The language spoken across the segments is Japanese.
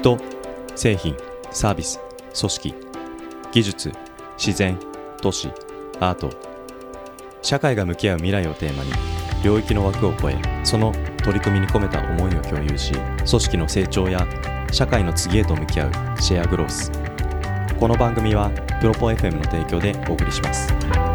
人製品サービス組織技術自然都市アート。社会が向き合う未来をテーマに領域の枠を超えその取り組みに込めた思いを共有し組織の成長や社会の次へと向き合うシェアグロース。この番組はプロポ FM の提供でお送りします。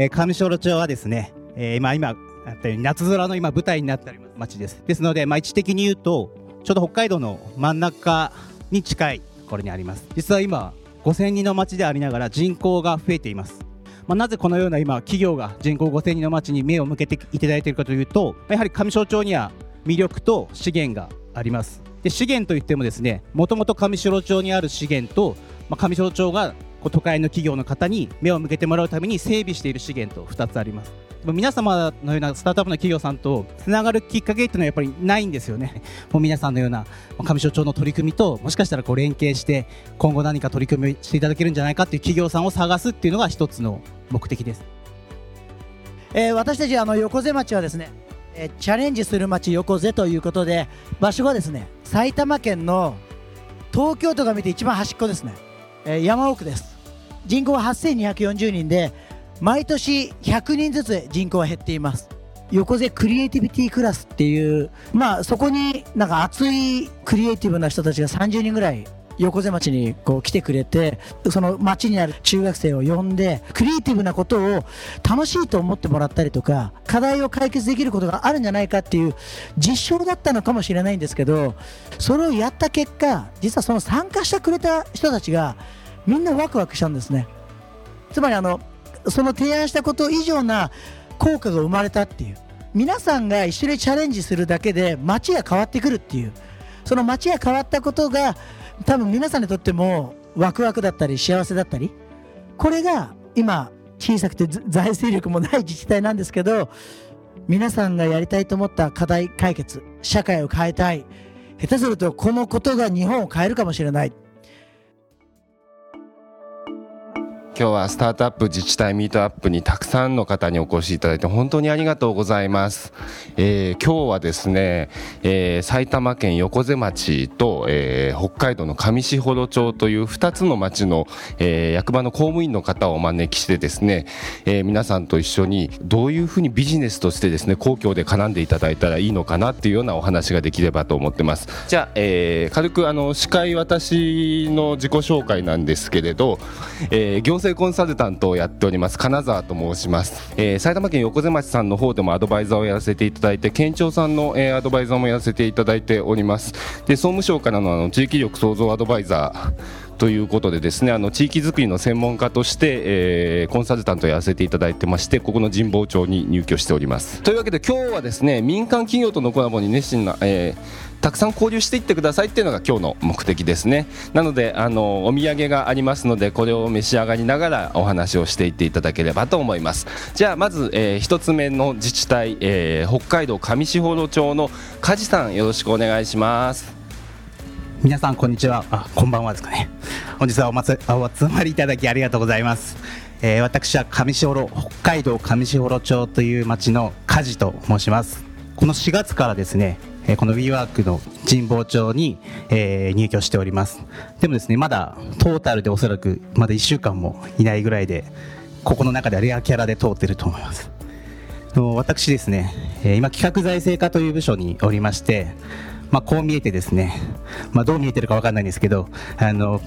えー上小路町はですね、えー、まあ今あったように夏空の今舞台になっております町です。ですので、まあ、位置的に言うとちょうど北海道の真ん中に近いところにあります。実は今5000人の町でありながら人口が増えています。まあ、なぜこのような今企業が人口5000人の町に目を向けていただいているかというとやはり上小町には魅力と資源があります。で資源といってもですねもともと上白町にある資源と、まあ、上白町がこう都会の企業の方に目を向けてもらうために整備している資源と2つあります。皆様のようなスタートアップの企業さんとつながるきっかけっていうのはやっぱりないんですよね。もう皆さんのような上所町の取り組みともしかしたらこう連携して今後何か取り組みしていただけるんじゃないかっていう企業さんを探すっていうのが一つの目的です。えー私たちあの横瀬町はですね、えーチャレンジする町横瀬ということで場所がですね埼玉県の東京都が見て一番端っこですね、え山奥です。人口は8240人で毎年100人ずつ人口は減っています。横瀬クリエイティビティクラスっていうまあそこになんか熱いクリエイティブな人たちが30人ぐらい横瀬町にこう来てくれてその町にある中学生を呼んでクリエイティブなことを楽しいと思ってもらったりとか課題を解決できることがあるんじゃないかっていう実証だったのかもしれないんですけどそれをやった結果実はその参加してくれた人たちがみんなワクワクしたんですね。つまりあのその提案したこと以上な効果が生まれたっていう。皆さんが一緒にチャレンジするだけで街が変わってくるっていう。その街が変わったことが多分皆さんにとってもワクワクだったり幸せだったり。これが今小さくて財政力もない自治体なんですけど皆さんがやりたいと思った課題解決社会を変えたい。下手するとこのことが日本を変えるかもしれない。今日はスタートアップ自治体ミートアップにたくさんの方にお越しいただいて本当にありがとうございます、えー今日はですね、えー埼玉県横瀬町と、えー北海道の上士幌町という2つの町の、え役場の公務員の方をお招きしてですね、え皆さんと一緒にどういうふうにビジネスとしてですね公共で絡んでいただいたらいいのかなっていうようなお話ができればと思ってます。じゃあ、え軽くあの司会私の自己紹介なんですけれど、えー行政コンサルタントをやっております金沢と申します、えー埼玉県横瀬町さんの方でもアドバイザーをやらせていただいて県庁さんの、えーアドバイザーもやらせていただいております。で総務省からのあの地域力創造アドバイザーということでですねあの地域づくりの専門家として、えーコンサルタントをやらせていただいてましてここの神保町に入居しております。というわけで今日はですね民間企業とのコラボに熱心な、えーたくさん交流していってくださいっていうのが今日の目的ですね。なのであのお土産がありますのでこれを召し上がりながらお話をしていっていただければと思います。じゃあまず、えー一つ目の自治体、えー北海道上士幌町の梶さんよろしくお願いします。皆さんこんにちは。あこんばんはですかね。本日はおまつお集まりいただきありがとうございます、えー私は上士幌北海道上士幌町という町の梶と申します。この4月からですねえーこの WeWork の神保町に、え入居しております。でもですねまだトータルでおそらくまだ1週間もいないぐらいでここの中ではレアキャラで通ってると思います。私ですね、今企画財政課という部署におりまして、まあ、こう見えてですね、まあ、どう見えてるかわかんないんですけどあの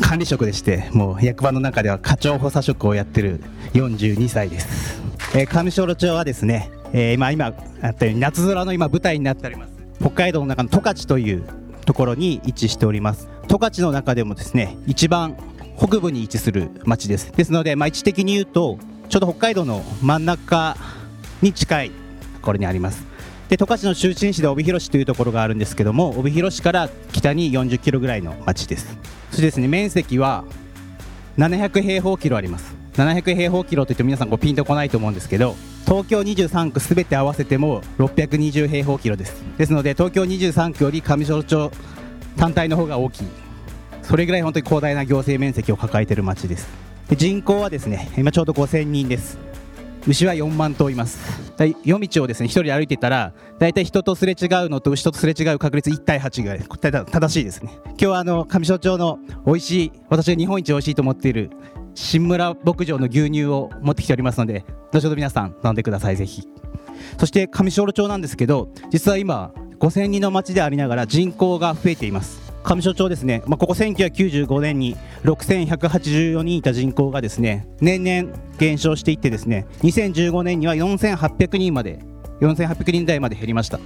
管理職でしてもう役場の中では課長補佐職をやってる42歳です、え上小路町はですね、えー今今あったように夏空の今舞台になっております。北海道の中の十勝というところに位置しております。十勝の中でもですね一番北部に位置する町です。ですので、まあ、位置的に言うとちょうど北海道の真ん中に近いところにあります。で十勝の中心市で帯広市というところがあるんですけども帯広市から北に40キロぐらいの町です。そしてですね面積は700平方キロあります。700平方キロといっても皆さんこうピンとこないと思うんですけど東京23区すべて合わせても620平方キロです。ですので東京23区より上庄町単体の方が大きい。それぐらい本当に広大な行政面積を抱えている町です。で人口はですね今ちょうど5000人です。牛は4万頭います。夜道をですね一人歩いてたら大体人とすれ違うのと牛とすれ違う確率1対8ぐらい。正しいですね。今日はあの上庄町の美味しい私が日本一美味しいと思っている新村牧場の牛乳を持ってきておりますので後ほど皆さん飲んでくださいぜひ。そして上庄町なんですけど実は今5000人の町でありながら人口が増えています。上所町ですね、まあ、ここ1995年に6184人いた人口がですね年々減少していってですね2015年には4800人まで4800人台まで減りました。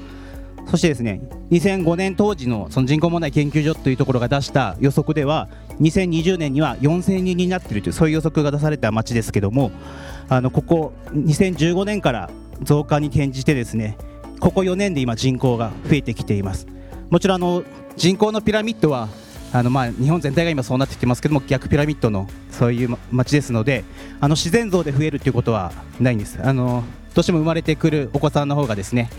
そしてですね2005年当時のその人口問題研究所というところが出した予測では2020年には4000人になっているというそういう予測が出された町ですけどもあのここ2015年から増加に転じてですねここ4年で今人口が増えてきています。もちろんあの人口のピラミッドはあのまあ日本全体が今そうなってきてますけども逆ピラミッドのそういう街ですのであの自然増で増えるということはないんです。あのどうしても生まれてくるお子さんの方がですね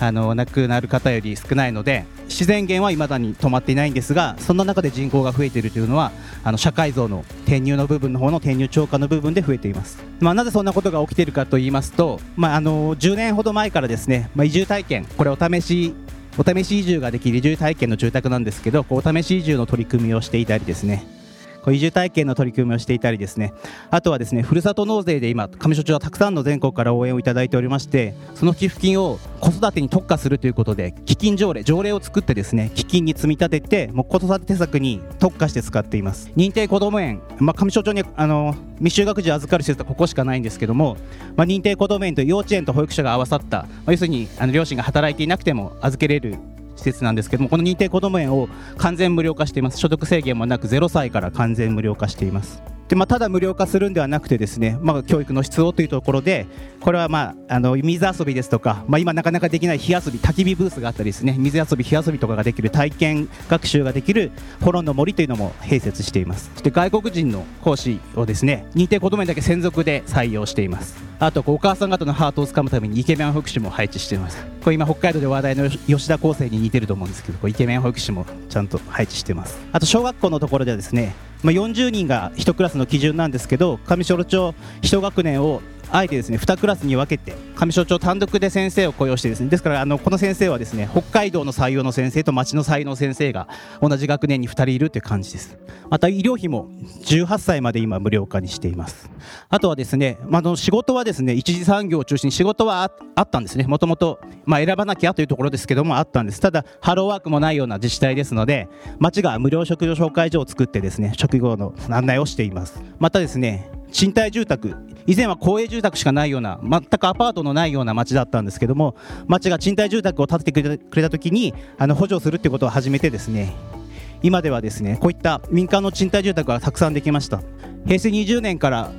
あの亡くなる方より少ないので自然減はいまだに止まっていないんですがそんな中で人口が増えているというのはあの社会像の転入の部分の方の転入超過の部分で増えています、まあ、なぜそんなことが起きているかと言いますと、まあ、あの10年ほど前からですね、まあ、移住体験これお試しお試し移住ができる移住体験の住宅なんですけどお試し移住の取り組みをしていたりですね移住体験の取り組みをしていたりですね。あとはですねふるさと納税で今上所町はたくさんの全国から応援をいただいておりましてその寄付金を子育てに特化するということで基金条例条例を作ってですね基金に積み立ててもう子育て施策に特化して使っています。認定こども園、まあ、上所町にあの未就学児を預かる施設はここしかないんですけども、まあ、認定こども園と幼稚園と保育所が合わさった、まあ、要するにあの両親が働いていなくても預けれる施設なんですけどもこの認定こども園を完全無料化しています。所得制限もなく0歳から完全無料化しています。で、まあ、ただ無料化するんではなくてですね、まあ、教育の質をというところでこれは、まあ、あの水遊びですとか、まあ、今なかなかできない火遊び焚き火ブースがあったりですね水遊び火遊びとかができる体験学習ができるフォロンの森というのも併設しています。そして外国人の講師をですね認定こども園だけ専属で採用しています。あとお母さん方のハートをつかむためにイケメン保育士も配置しています。これ今北海道で話題の吉田厚生に似てると思うんですけどイケメン保育士もちゃんと配置してます。あと小学校のところではですねまあ、40人が1クラスの基準なんですけど上小町1学年をあえてですね2クラスに分けて上所長単独で先生を雇用してですねですからあのこの先生はですね北海道の採用の先生と町の採用の先生が同じ学年に2人いるという感じです。また医療費も18歳まで今無料化にしています。あとはですね、まあ、の仕事はですね一次産業を中心に仕事はあったんですね。もともと選ばなきゃというところですけどもあったんです。ただハローワークもないような自治体ですので町が無料食料紹介所を作ってですね職業の案内をしています。またですね賃貸住宅以前は公営住宅しかないような全くアパートのないような町だったんですけども町が賃貸住宅を建ててくれた時にあの補助するってことを始めてですね今ではですねこういった民間の賃貸住宅がたくさんできました。平成20年から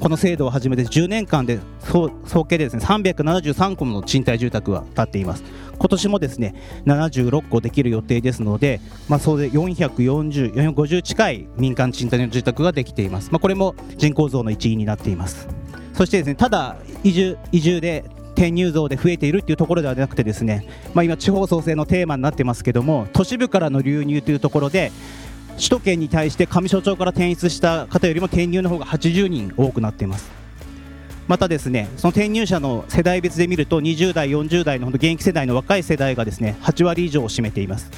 この制度を始めて10年間で総計でですね373戸の賃貸住宅が建っています。今年もですね76戸できる予定ですので、まあ、総勢440、450近い民間賃貸の住宅ができています、まあ、これも人口増の一因になっています。そしてですねただ移住移住で転入増で増えているというところではなくてですね、まあ、今地方創生のテーマになってますけども都市部からの流入というところで首都圏に対して上所町から転出した方よりも転入の方が80人多くなっています。またですねその転入者の世代別で見ると20代、40代の現役世代の若い世代がですね8割以上を占めています。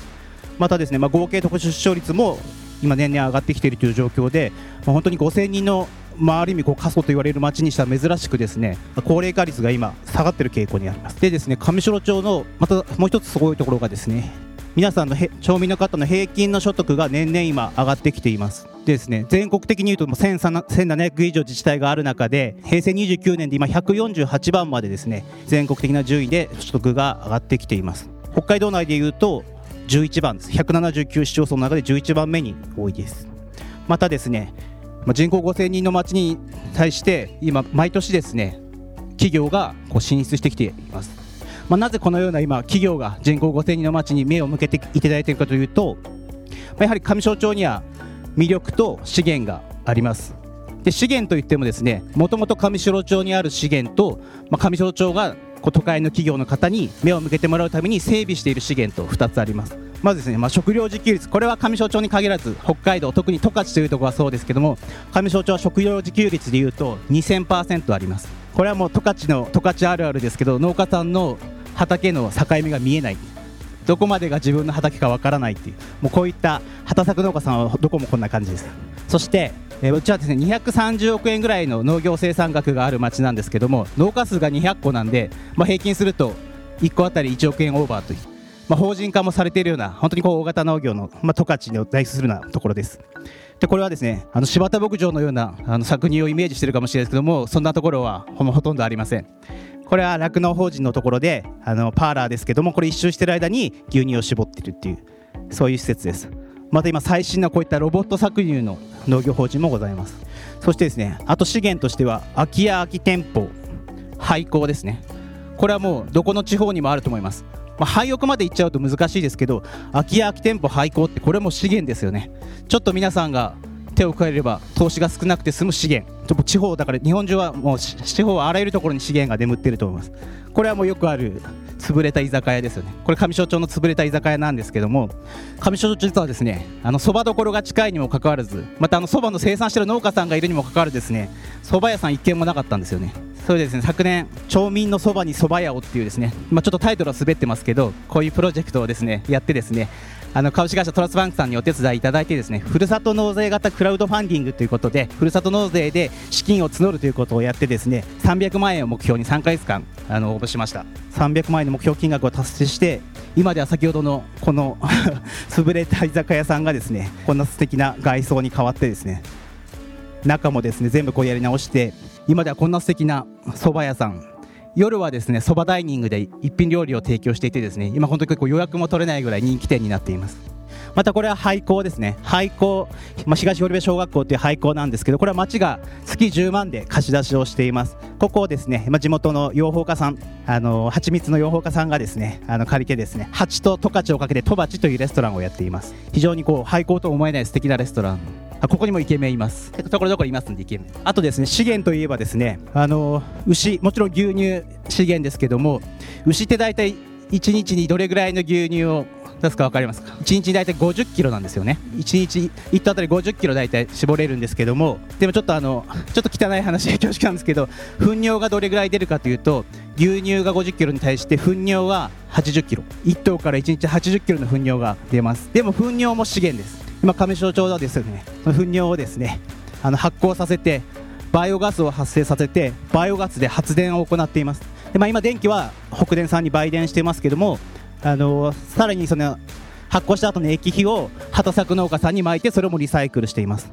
またですね、まあ、合計特殊出生率も今年々上がってきているという状況で、まあ、本当に5000人のまあ、ある意味過疎と言われる町にしたら珍しくですね高齢化率が今下がっている傾向にあります。でですね上庄町のまたもう一つすごいところがですね皆さんの町民の方の平均の所得が年々今上がってきています。ですね全国的に言うと1700以上自治体がある中で平成29年で今148番までですね全国的な順位で所得が上がってきています。北海道内でいうと11番です。179市町村の中で11番目に多いです。またですね人口5000人の町に対して今毎年ですね企業がこう進出してきています。まあ、なぜこのような今企業が人口5000人の町に目を向けていただいているかというと、やはり上庄町には魅力と資源があります。で資源といってもですねもともと上白町にある資源と、まあ、上白町がこう都会の企業の方に目を向けてもらうために整備している資源と2つあります。まずですね、まあ、食料自給率。これは上庄町に限らず北海道特に十勝というところはそうですけども上庄町は食料自給率でいうと2000%あります。これはもう十勝の十勝あるあるですけど農家さんの畑の境目が見えない。どこまでが自分の畑かわからないっていうもうこういった畑作農家さんはどこもこんな感じです。そしてえー、うちはですね230億円ぐらいの農業生産額がある町なんですけども農家数が200個なんで、まあ、平均すると1個あたり1億円オーバーという、まあ、法人化もされているような本当にこう大型農業の、ま、十勝を代表するようなところです。でこれはですねあの柴田牧場のようなあの搾乳をイメージしているかもしれないですけどもそんなところはほほとんどありません。これは酪農法人のところであのパーラーですけどもこれ一周してる間に牛乳を絞ってるっていうそういう施設です。また今最新のこういったロボット搾乳の農業法人もございます。そしてですねあと資源としては空き家空き店舗廃校ですね。これはもうどこの地方にもあると思います。まあ、廃屋まで行っちゃうと難しいですけど空き家空き店舗廃校ってこれも資源ですよね。ちょっと皆さんが手を加えれば投資が少なくて済む資源。地方だから日本中はもう地方はあらゆるところに資源が眠っていると思います。これはもうよくある潰れた居酒屋ですよね。これ上庄町の潰れた居酒屋なんですけども上庄町実はですねあのそばどころが近いにもかかわらずまたあのそばの生産している農家さんがいるにもかかわらずですね蕎麦屋さん一軒もなかったんですよね。それですね昨年町民のそばに蕎麦屋をっていうですねまあ、ちょっとタイトルは滑ってますけどこういうプロジェクトをですねやってですねあの株式会社トラスバンクさんにお手伝いいただいてですねふるさと納税型クラウドファンディングということでふるさと納税で資金を募るということをやってですね300万円を目標に3か月間あの応募しました。300万円の目標金額を達成して今では先ほどのこの 潰れた居酒屋さんがですねこんな素敵な外装に変わってですね中もですね全部こうやり直して今ではこんな素敵な蕎麦屋さん夜はですねそばダイニングで一品料理を提供していてですね今本当に結構予約も取れないぐらい人気店になっています。またこれは廃校ですね。廃校、まあ、東堀部小学校という廃校なんですけどこれは町が月10万で貸し出しをしています。ここをですね、まあ、地元の養蜂家さんあの蜂蜜の養蜂家さんがですねあの借りてですね蜂と十勝をかけて十勝というレストランをやっています。非常にこう廃校と思えない素敵なレストラン。あここにもイケメンいます。ところどころいますんでイケメン。あとですね資源といえばですねあの牛もちろん牛乳資源ですけども牛って大体1日にどれぐらいの牛乳を出すか分かりますか？1日大体50キロなんですよね。1日1頭あたり50キロ大体絞れるんですけどもでもちょっとあのちょっと汚い話恐縮なんですけど糞尿がどれぐらい出るかというと牛乳が50キロに対して糞尿は80キロ。1頭から1日80キロの糞尿が出ます。でも糞尿も資源です。今上庄町はですね。糞尿をですねあの発酵させてバイオガスを発生させてバイオガスで発電を行っています。で、まあ、今電気は北電さんに売電していますけどもあのさらにその発酵した後の液肥を畑作農家さんに撒いてそれもリサイクルしています。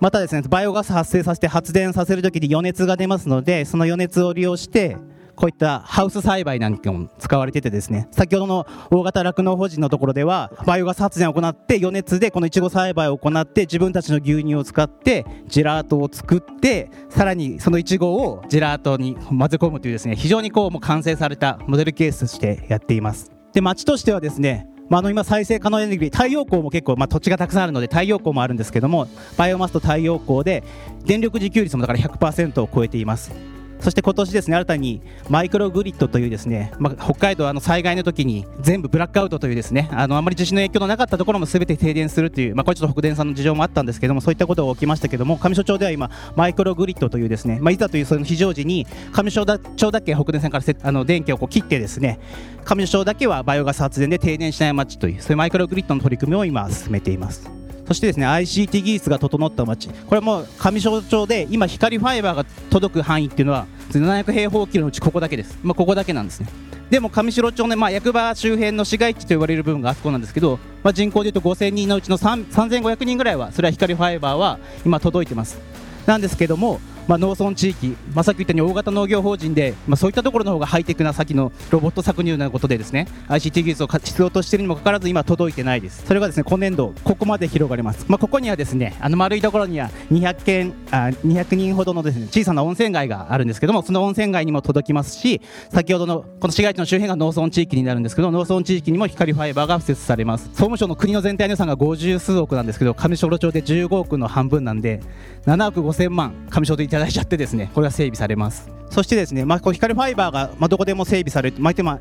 またですねバイオガス発生させて発電させるときに余熱が出ますのでその余熱を利用してこういったハウス栽培なんかも使われててですね先ほどの大型酪農法人のところではバイオガス発電を行って余熱でこのいちご栽培を行って自分たちの牛乳を使ってジェラートを作ってさらにそのいちごをジェラートに混ぜ込むというですね非常にこうもう完成されたモデルケースとしてやっていますで町としてはですねまあ、あの今、再生可能エネルギー、太陽光も結構、まあ、土地がたくさんあるので、太陽光もあるんですけども、バイオマスと太陽光で、電力自給率もだから100%を超えています。そして今年ですね新たにマイクログリッドというですね、まあ、北海道あの災害の時に全部ブラックアウトというですねあのあまり地震の影響のなかったところもすべて停電するという、まあ、これちょっと北電さんの事情もあったんですけどもそういったことが起きましたけども上所町では今マイクログリッドというですね、まあ、いざというその非常時に上所町だけ北電さんからせあの電気をこう切ってですね上所町だけはバイオガス発電で停電しない街というそういうマイクログリッドの取り組みを今進めています。そしてですね ICT 技術が整った街。これも上庄町で今光ファイバーが届く範囲っていうのは700平方キロのうちここだけです、まあ、ここだけなんですね。でも上城町の、まあ、役場周辺の市街地と言われる部分があそこなんですけど、まあ、人口でいうと5000人のうちの3500人ぐらいはそれは光ファイバーは今届いてます。なんですけどもまあ、農村地域、まあ、さっき言ったように大型農業法人で、まあ、そういったところの方がハイテクな先のロボット搾乳なことでですね ICT 技術を必要としているにもかかわらず今届いてないです。それがですね今年度ここまで広がります、まあ、ここにはですねあの丸いところには200件あ200人ほどのですね小さな温泉街があるんですけどもその温泉街にも届きますし先ほどのこの市街地の周辺が農村地域になるんですけど農村地域にも光ファイバーが敷設されます。総務省の国の全体の予算が50数億なんですけど上小路町で15億の半分なんで7億5000万上小でただいちゃってですねこれが整備されます。そしてですね、まあ、こう光ファイバーが、まあ、どこでも整備される、まあ、今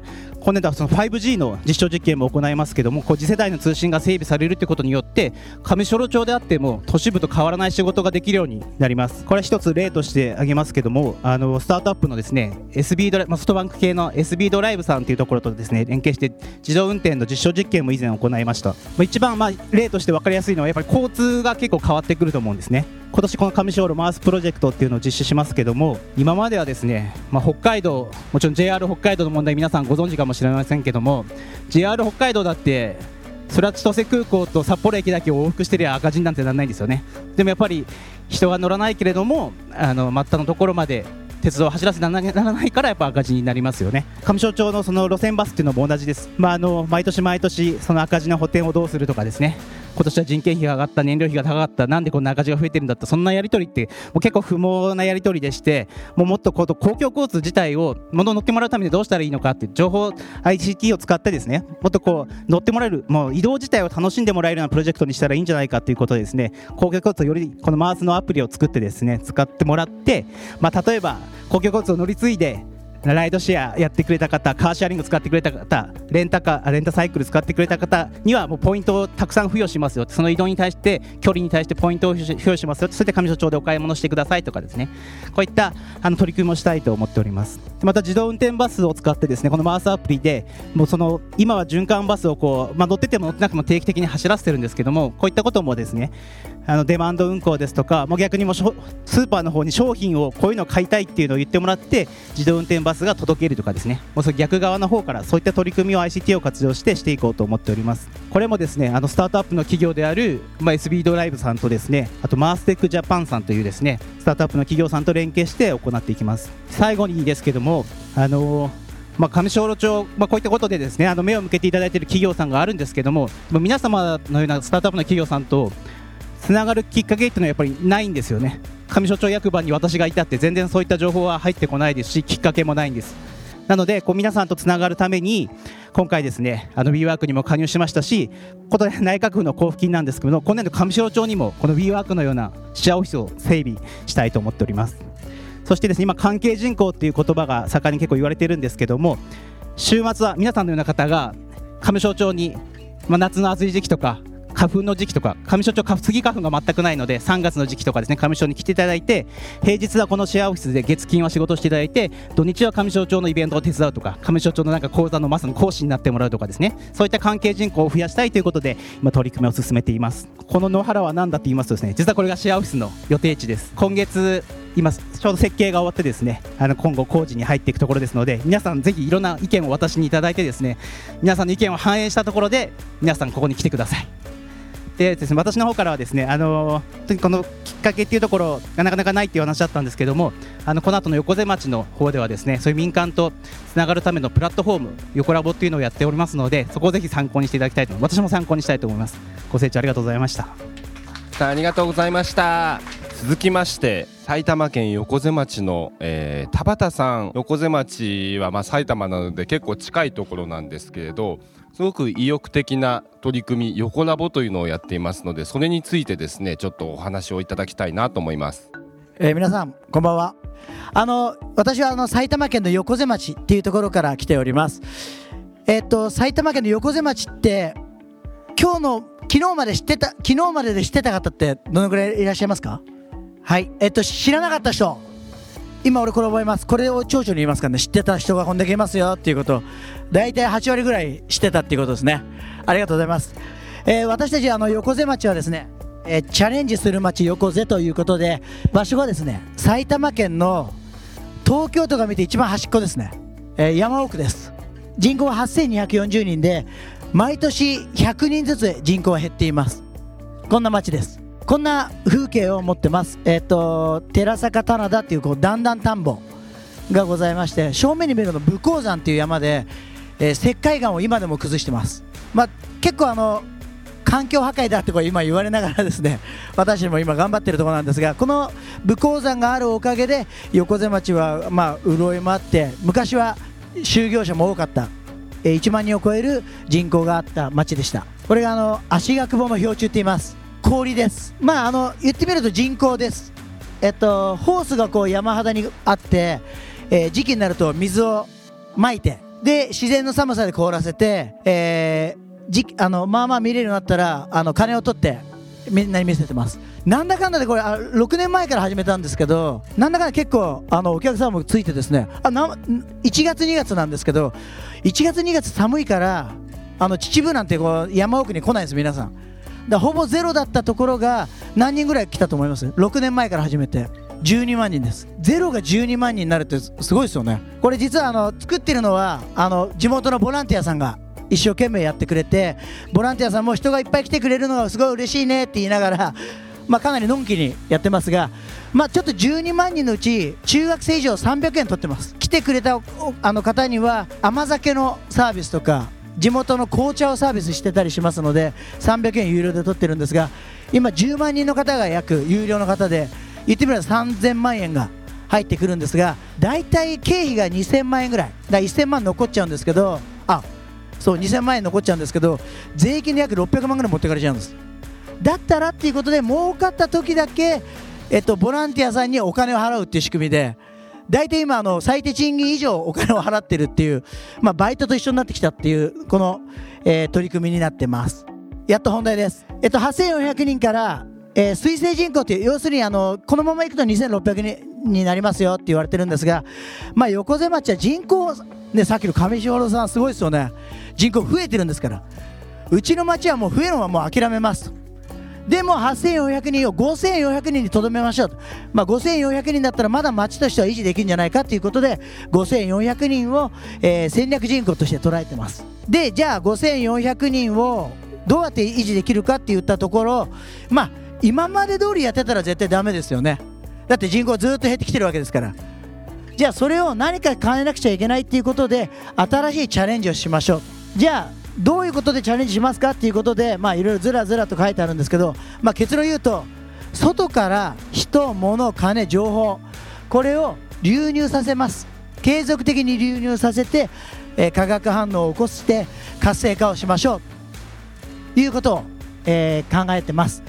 年度はその 5G の実証実験も行いますけどもこう次世代の通信が整備されるということによって上小路町であっても都市部と変わらない仕事ができるようになります。これは一つ例として挙げますけどもあのスタートアップのですね SB ドラ、まあ、ソフトバンク系の SB ドライブさんというところとですね連携して自動運転の実証実験も以前行いました、まあ、一番まあ例として分かりやすいのはやっぱり交通が結構変わってくると思うんですね。今年この上小路マースプロジェクトっていうのを実施しますけども今まではですね、まあ、北海道もちろん JR 北海道の問題皆さんご存知かもしれませんけども JR 北海道だってそれは千歳空港と札幌駅だけ往復してりゃ赤字なんてならないんですよね。でもやっぱり人が乗らないけれどもあの末端のところまで鉄道を走らせならないからやっぱ赤字になりますよね。上庄町のその路線バスっていうのも同じです、まあ、あの毎年毎年その赤字の補填をどうするとかですね。今年は人件費が上がった燃料費が高かったなんでこんな赤字が増えてるんだってそんなやり取りってもう結構不毛なやり取りでしてもうもっとこう公共交通自体を物を乗ってもらうためにどうしたらいいのかって情報 ICT を使ってですねもっとこう乗ってもらえるもう移動自体を楽しんでもらえるようなプロジェクトにしたらいいんじゃないかということでですね公共交通よりこのマースのアプリを作ってですね使ってもらって、まあ、例えば公共交通を乗り継いでライドシェアやってくれた方カーシェアリング使ってくれた方レンタカーレンタサイクル使ってくれた方にはもうポイントをたくさん付与しますよ。その移動に対して距離に対してポイントを付与しますよ。それで上所町でお買い物してくださいとかですね。こういったあの取り組みもしたいと思っております。また自動運転バスを使ってですねこのマースアプリでもうその今は循環バスをこう、まあ、乗ってても乗ってなくても定期的に走らせてるんですけどもこういったこともですねあのデマンド運行ですとかもう逆にもスーパーの方に商品をこういうのを買いたいっていうのを言ってもらって自動運転バスが届けるとかですね。もうそ逆側の方からそういった取り組みを ICT を活用してしていこうと思っております。これもですねあのスタートアップの企業である、まあ、SB ドライブさんとですねあとマーステックジャパンさんというですねスタートアップの企業さんと連携して行っていきます。最後にですけどもあのーまあ、上小路町、まあ、こういったことでですねあの目を向けていただいている企業さんがあるんですけども、皆様のようなスタートアップの企業さんとつながるきっかけっていうのはやっぱりないんですよね。上所長役場に私がいたって全然そういった情報は入ってこないですしきっかけもないんです。なのでこう皆さんとつながるために今回ですねあの WeWork にも加入しましたしこれ内閣府の交付金なんですけど今年度上所町にもこの WeWork のようなシェアオフィスを整備したいと思っております。そしてですね今関係人口っていう言葉が盛んに結構言われてるんですけども週末は皆さんのような方が上所町に、まあ、夏の暑い時期とか花粉の時期とか上所町スギ花粉が全くないので3月の時期とかですね上所に来ていただいて平日はこのシェアオフィスで月金は仕事していただいて土日は上所町のイベントを手伝うとか上所町のなんか講座のまさに講師になってもらうとかですね。そういった関係人口を増やしたいということで今取り組みを進めています。この野原は何だって言いますとですね実はこれがシェアオフィスの予定地です。今月今ちょうど設計が終わってですねあの今後工事に入っていくところですので皆さんぜひいろんな意見を私にいただいてですね皆さんの意見を反映したところで皆さんここに来てください。でですね私の方からはですねあのこのきっかけっていうところがなかなかないっていう話だったんですけどもあのこの後の横瀬町の方ではですねそういう民間とつながるためのプラットフォーム横ラボっていうのをやっておりますのでそこをぜひ参考にしていただきたいと私も参考にしたいと思います。ご清聴ありがとうございました。ありがとうございました。続きまして埼玉県横瀬町の、えー、田畑さん。横瀬町はまあ埼玉なので結構近いところなんですけれどすごく意欲的な取り組み横ラボというのをやっていますのでそれについてですねちょっとお話をいただきたいなと思います、えー、皆さんこんばんは。あの私はあの埼玉県の横瀬町っていうところから来ております。えっ、と埼玉県の横瀬町って今日の昨日まで知ってた昨日までで知ってた方ってどのぐらいいらっしゃいますか？はい。えっ、と知らなかった人。今俺これ覚えます。これを町長に言いますからね。知ってた人がこんだけいますよっていうこと。大体8割ぐらい知ってたっていうことですね。ありがとうございます、えー、私たちあの横瀬町はですね、えー、チャレンジする町横瀬ということで場所がですね埼玉県の東京都が見て一番端っこですね、えー、山奥です。人口は8240人で毎年100人ずつ人口は減っています。こんな町です。こんな風景を持ってます。えっ、と寺坂棚田っていうこう段々田んぼがございまして正面に見えるの武甲山っていう山で、えー石灰岩を今でも崩してます。まあ結構あの環境破壊だってこれ今言われながらですね 私も今頑張ってるところなんですがこの武甲山があるおかげで横瀬町はまあ潤いもあって昔は就業者も多かった。えー1万人を超える人口があった町でした。これがあの足が久保の氷柱って言います。氷です。まああの言ってみると人工です。えっとホースがこう山肌にあって、えー時期になると水をまいてで自然の寒さで凍らせて、えーじあのまあまあ見れるようになったらあの金を取ってみんなに見せてます。なんだかんだでこれあ6年前から始めたんですけどなんだかんだ結構あのお客さんもついてですね。あな1月2月なんですけど1月2月寒いからあの秩父なんてこう山奥に来ないんです皆さん。だほぼゼロだったところが何人ぐらい来たと思います？6年前から始めて。12万人です。ゼロが12万人になるってすごいですよね。これ実はあの作ってるのはあの地元のボランティアさんが一生懸命やってくれてボランティアさんも人がいっぱい来てくれるのがすごい嬉しいねって言いながらまあかなりのんきにやってますがまあちょっと12万人のうち中学生以上300円取ってます。来てくれたあの方には甘酒のサービスとか地元の紅茶をサービスしてたりしますので300円有料で取ってるんですが今10万人の方が約有料の方で言ってみれば3000万円が入ってくるんですが大体経費が2000万円ぐらい。だ1000万残っちゃうんですけどあそう2000万円残っちゃうんですけど税金で約600万ぐらい持ってかれちゃうんです。だったらっていうことで儲かった時だけ、えっと、ボランティアさんにお金を払うっていう仕組みで大体今あの最低賃金以上お金を払ってるっていう、まあ、バイトと一緒になってきたっていうこの、えー取り組みになってます。やっと本題です、えっと、8400人から、えー推定人口っていう要するにあのこのままいくと2600人になりますよって言われてるんですが、まあ、横瀬町は人口、ね、さっきの上士幌さんすごいですよね。人口増えてるんですから。うちの町はもう増えるのはもう諦めますでも8400人を5400人にとどめましょうと、まあ、5400人だったらまだ町としては維持できるんじゃないかということで5400人を、えー戦略人口として捉えてます。でじゃあ5400人をどうやって維持できるかって言ったところまあ今まで通りやってたら絶対ダメですよね。だって人口ずっと減ってきてるわけですから。じゃあそれを何か変えなくちゃいけないっていうことで新しいチャレンジをしましょう。じゃあどういうことでチャレンジしますかっていうことでいろいろずらずらと書いてあるんですけど、まあ、結論言うと外から人物金情報これを流入させます。継続的に流入させて、えー化学反応を起こして活性化をしましょう。ということを、えー考えてます。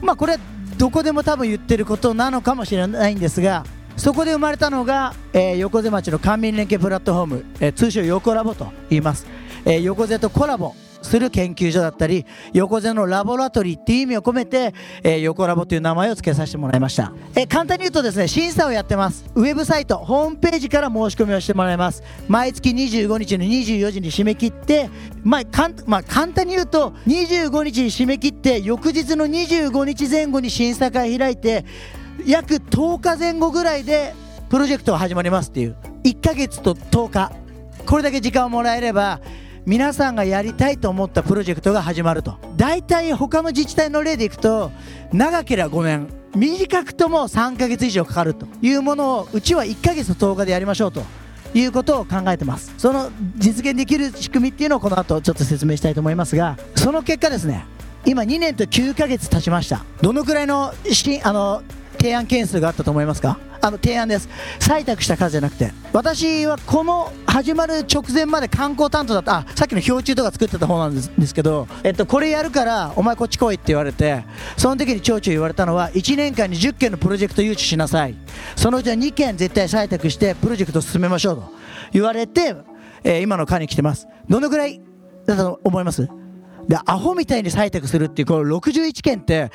まあこれはどこでも多分言ってることなのかもしれないんですがそこで生まれたのが、えー横瀬町の官民連携プラットフォーム、えー通称横ラボと言います、えー横瀬とコラボする研究所だったり横瀬のラボラトリーっていう意味を込めて、えー横ラボという名前を付けさせてもらいました、えー簡単に言うとですね審査をやってます。ウェブサイトホームページから申し込みをしてもらいます。毎月25日の24時に締め切ってまあかんまあ、簡単に言うと25日に締め切って翌日の25日前後に審査会開いて約10日前後ぐらいでプロジェクトが始まりますっていう。1ヶ月と10日。これだけ時間をもらえれば皆さんがやりたいと思ったプロジェクトが始まると。大体他の自治体の例でいくと長ければ5年。短くとも3ヶ月以上かかるというものをうちは1ヶ月と10日でやりましょうと。いうことを考えてます。その実現できる仕組みっていうのをこの後ちょっと説明したいと思いますがその結果ですね。今2年と9ヶ月経ちました。どのくらいの資金あの提案件数があったと思いますか？あの提案です。採択した数じゃなくて。私はこの始まる直前まで観光担当だった。あさっきの標柱とか作ってた方なんですけど、えっと、これやるからお前こっち来いって言われてその時に町長言われたのは1年間に10件のプロジェクト誘致しなさい。そのうちの2件絶対採択してプロジェクト進めましょうと。言われて、えー今の課に来てます。どのぐらいだと思います？でアホみたいに採択するっていうこの61件って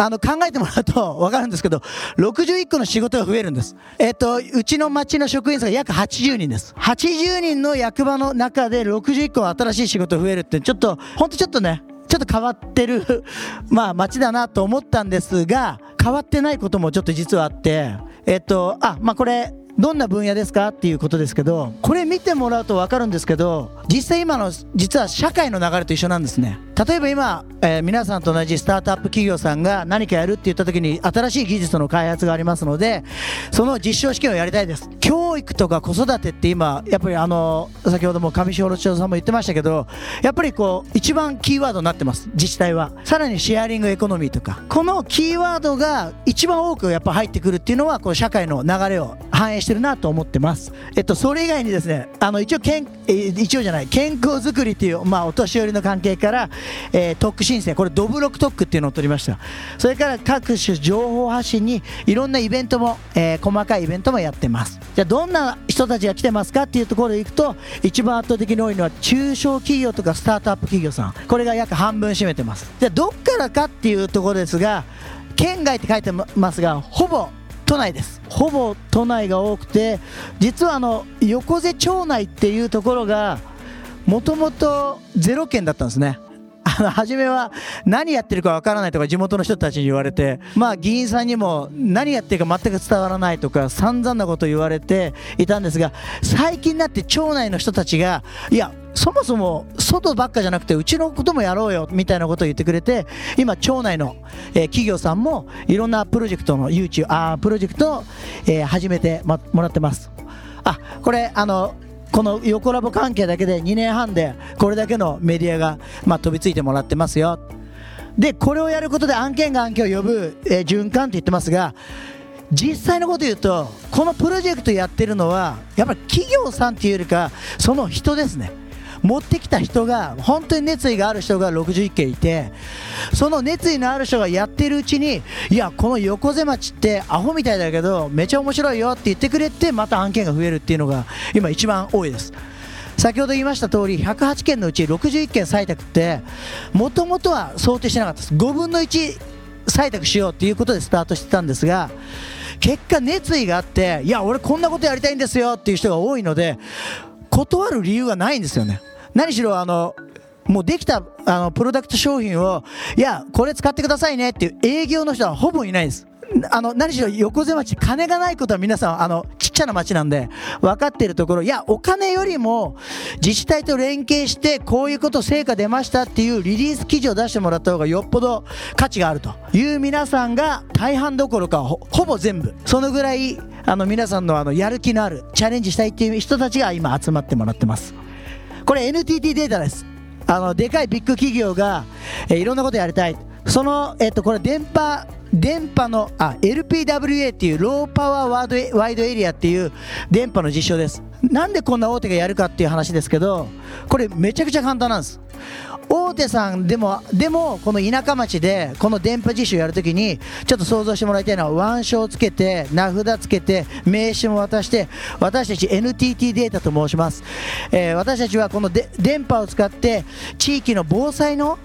あの考えてもらうと分かるんですけど61個の仕事が増えるんです。えっ、とうちの町の職員数が約80人です。80人の役場の中で61個新しい仕事増えるってちょっとほんとちょっとねちょっと変わってる まあ町だなと思ったんですが変わってないこともちょっと実はあってえっ、とあまあこれどんな分野ですかっていうことですけどこれ見てもらうと分かるんですけど実際今の実は社会の流れと一緒なんですね。例えば今、えー、皆さんと同じスタートアップ企業さんが何かやるって言った時に新しい技術の開発がありますのでその実証試験をやりたいです。教育とか子育てって今やっぱりあの先ほども上小路長さんも言ってましたけどやっぱりこう一番キーワードになってます。自治体は。さらにシェアリングエコノミーとか。このキーワードが一番多くやっぱ入ってくるっていうのはこう社会の流れを反映しててるなと思ってます。えっと、それ以外にですね、あの、一応、けん、え一応じゃない、健康づくりっていう、まあ、お年寄りの関係から、えー、特区申請、これ、ドブロック特区っていうのを取りました。それから各種情報発信に、いろんなイベントも、えー、細かいイベントもやってます。じゃあ、どんな人たちが来てますかっていうところでいくと、一番圧倒的に多いのは、中小企業とかスタートアップ企業さん。これが約半分占めてます。じゃあ、どっからかっていうところですが、県外って書いてますが、ほぼ都内です。ほぼ都内が多くて実はあの横瀬町内っていうところがもともと0件だったんですね。あの初めは何やってるかわからないとか地元の人たちに言われてまあ議員さんにも何やってるか全く伝わらないとか散々なこと言われていたんですが最近になって町内の人たちがいやそもそも外ばっかじゃなくてうちのこともやろうよみたいなことを言ってくれて今町内の、えー、企業さんもいろんなプロジェクトの YouTube あプロジェクトを、えー、始めて、もらってます。あこれあのこの横ラボ関係だけで2年半でこれだけのメディアが、まあ、飛びついてもらってますよ。でこれをやることで案件が案件を呼ぶ、えー、循環と言ってますが実際のこと言うとこのプロジェクトやってるのはやっぱり企業さんっていうよりかその人ですね。持ってきた人が本当に熱意がある人が61件いてその熱意のある人がやってるうちにいやこの横瀬町ってアホみたいだけどめちゃ面白いよって言ってくれてまた案件が増えるっていうのが今一番多いです。先ほど言いました通り108件のうち61件採択ってもともとは想定してなかったです。5分の1採択しようっていうことでスタートしてたんですが結果熱意があっていや俺こんなことやりたいんですよっていう人が多いので断る理由がないんですよね。何しろあのもうできたあのプロダクト商品をいやこれ使ってくださいねっていう営業の人はほぼいないです。あの何しろ横瀬町金がないことは皆さんあのちっちゃな町なんで分かっているところいやお金よりも自治体と連携してこういうこと成果出ましたっていうリリース記事を出してもらった方がよっぽど価値があるという皆さんが大半どころかほぼ全部。そのぐらいあの皆さんのあのやる気のあるチャレンジしたいっていう人たちが今集まってもらってます。これ NTT データです。あのでかいビッグ企業が、えー、いろんなことやりたい。その、えっと、これ電波電波のあ LPWA っていうローパワーワードワイドエリアっていう電波の実証です。なんでこんな大手がやるかっていう話ですけどこれめちゃくちゃ簡単なんです。大手さんでもでもこの田舎町でこの電波実習やるときにちょっと想像してもらいたいのは腕章をつけて名札つけて名刺も渡して私たち NTT データと申します、えー、私たちはこので電波を使って地域の防災の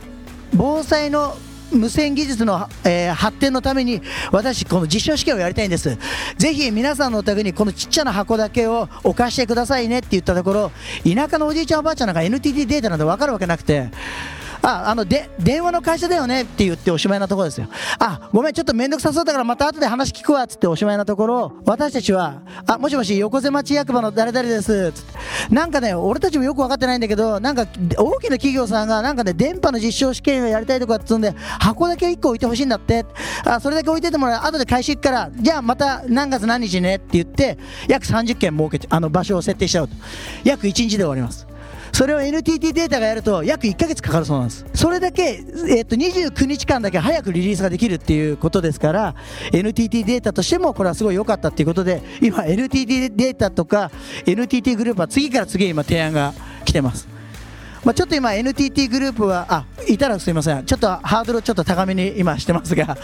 防災の無線技術の、えー、発展のために私この実証試験をやりたいんです。ぜひ皆さんのお宅にこのちっちゃな箱だけを置かしてくださいねって言ったところ田舎のおじいちゃんおばあちゃんなんか NTT データなんて分かるわけなくてあ、あの、で、電話の会社だよねって言っておしまいなところですよ。あ、ごめん、ちょっとめんどくさそうだからまた後で話聞くわっつっておしまいなところ、私たちは、あ、もしもし、横瀬町役場の誰々です。つって。なんかね、俺たちもよく分かってないんだけど、なんか、大きな企業さんが、なんかね、電波の実証試験をやりたいとかっつうんで、箱だけ1個置いてほしいんだって。あ、それだけ置いててもらう。後で返し行くから、じゃあまた何月何日ねって言って、約30件設けて、あの場所を設定しちゃうと。約1日で終わります。それを NTT データがやると約1ヶ月かかるそうなんです。それだけ、えっと29日間だけ早くリリースができるっていうことですから NTT データとしてもこれはすごい良かったっていうことで今 NTT データとか NTT グループは次から次へ今提案が来てます。まあ、ちょっと今 NTT グループはあいたらすみません。ちょっとハードルをちょっと高めに 今してますが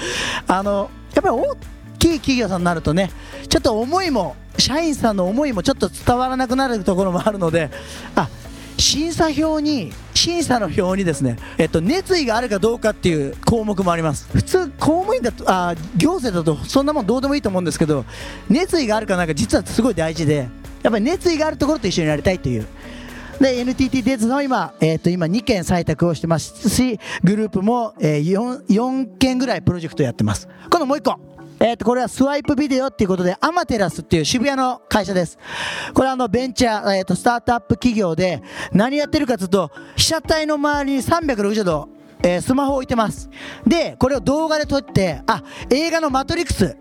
あのやっぱり大きい企業さんになるとねちょっと思いも社員さんの思いもちょっと伝わらなくなるところもあるのであ審査表に審査の表にですね、えっと、熱意があるかどうかっていう項目もあります。普通公務員だとあ行政だとそんなもんどうでもいいと思うんですけど熱意があるかなんか実はすごい大事でやっぱり熱意があるところと一緒にやりたいという。で NTT 電通の今,、えー、と今2件採択をしてますしグループも、え、4, 4件ぐらいプロジェクトやってます。今度もう1個。えー、とこれはスワイプビデオっていうことで、アマテラスっていう渋谷の会社です。これはあのベンチャー、えー、とスタートアップ企業で、何やってるかというと、被写体の周りに360度、えー、スマホを置いてます。で、これを動画で撮って、あ、映画のマトリックス、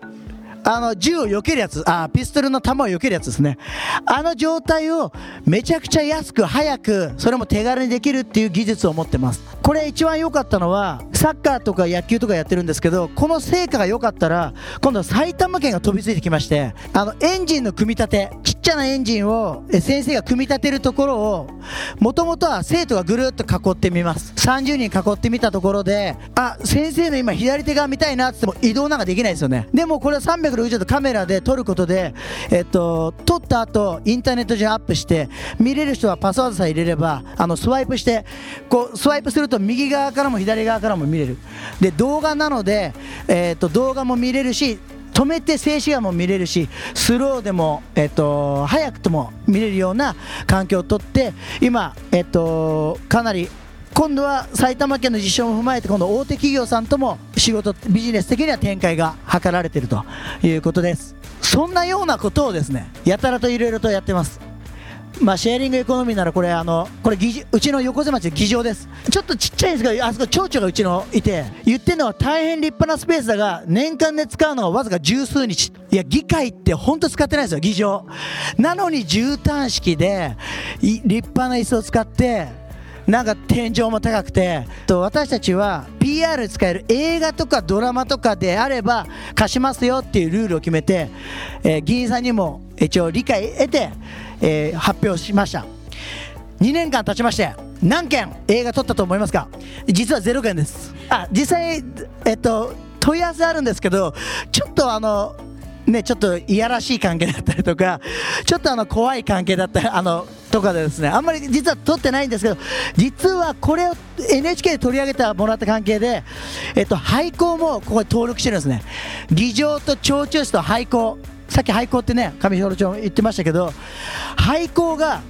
あの銃を避けるやつあピストルの弾を避けるやつですね。あの状態をめちゃくちゃ安く早くそれも手軽にできるっていう技術を持ってます。これ一番良かったのはサッカーとか野球とかやってるんですけどこの成果が良かったら今度は埼玉県が飛びついてきましてあのエンジンの組み立てちっちゃなエンジンを先生が組み立てるところをもともとは生徒がぐるっと囲ってみます。30人囲ってみたところであ先生の今左手側見たいなってっても移動なんかできないですよね。でもこれは360度カメラで撮ることでえっと撮った後インターネット上アップして見れる人はパスワードさえ入れればあのスワイプしてこうスワイプすると右側からも左側からも見れる。で動画なので、えっと動画も見れるし止めて静止画も見れるしスローでも、えっと、早くとも見れるような環境をとって今、えっと、かなり今度は埼玉県の事象も踏まえて今度大手企業さんとも仕事ビジネス的には展開が図られているということです。そんなようなことをですねやたらといろいろとやってます。まあ、シェアリングエコノミーならこれあのこれうちの横瀬町の議場です。ちょっとちっちゃいんですけどあそこ町長がうちのいて言ってるのは大変立派なスペースだが年間で使うのはわずか十数日。いや議会って本当使ってないですよ議場。なのに絨毯式で立派な椅子を使ってなんか天井も高くてと私たちは PR 使える映画とかドラマとかであれば貸しますよっていうルールを決めて、えー、議員さんにも一応理解得てえー、発表しました。2年間経ちまして何件映画撮ったと思いますか？実は0件です。あ実際えっと問い合わせあるんですけどちょっとあのね、ちょっといやらしい関係だったりとか、ちょっとあの怖い関係だったり、あのとかでですね、あんまり実は撮ってないんですけど、実はこれを NHK で取り上げてもらった関係で、えっと、廃校もここに登録してるんですね。議場と町中室と廃校。さっき廃校ってね上兵町言ってましたけど廃校が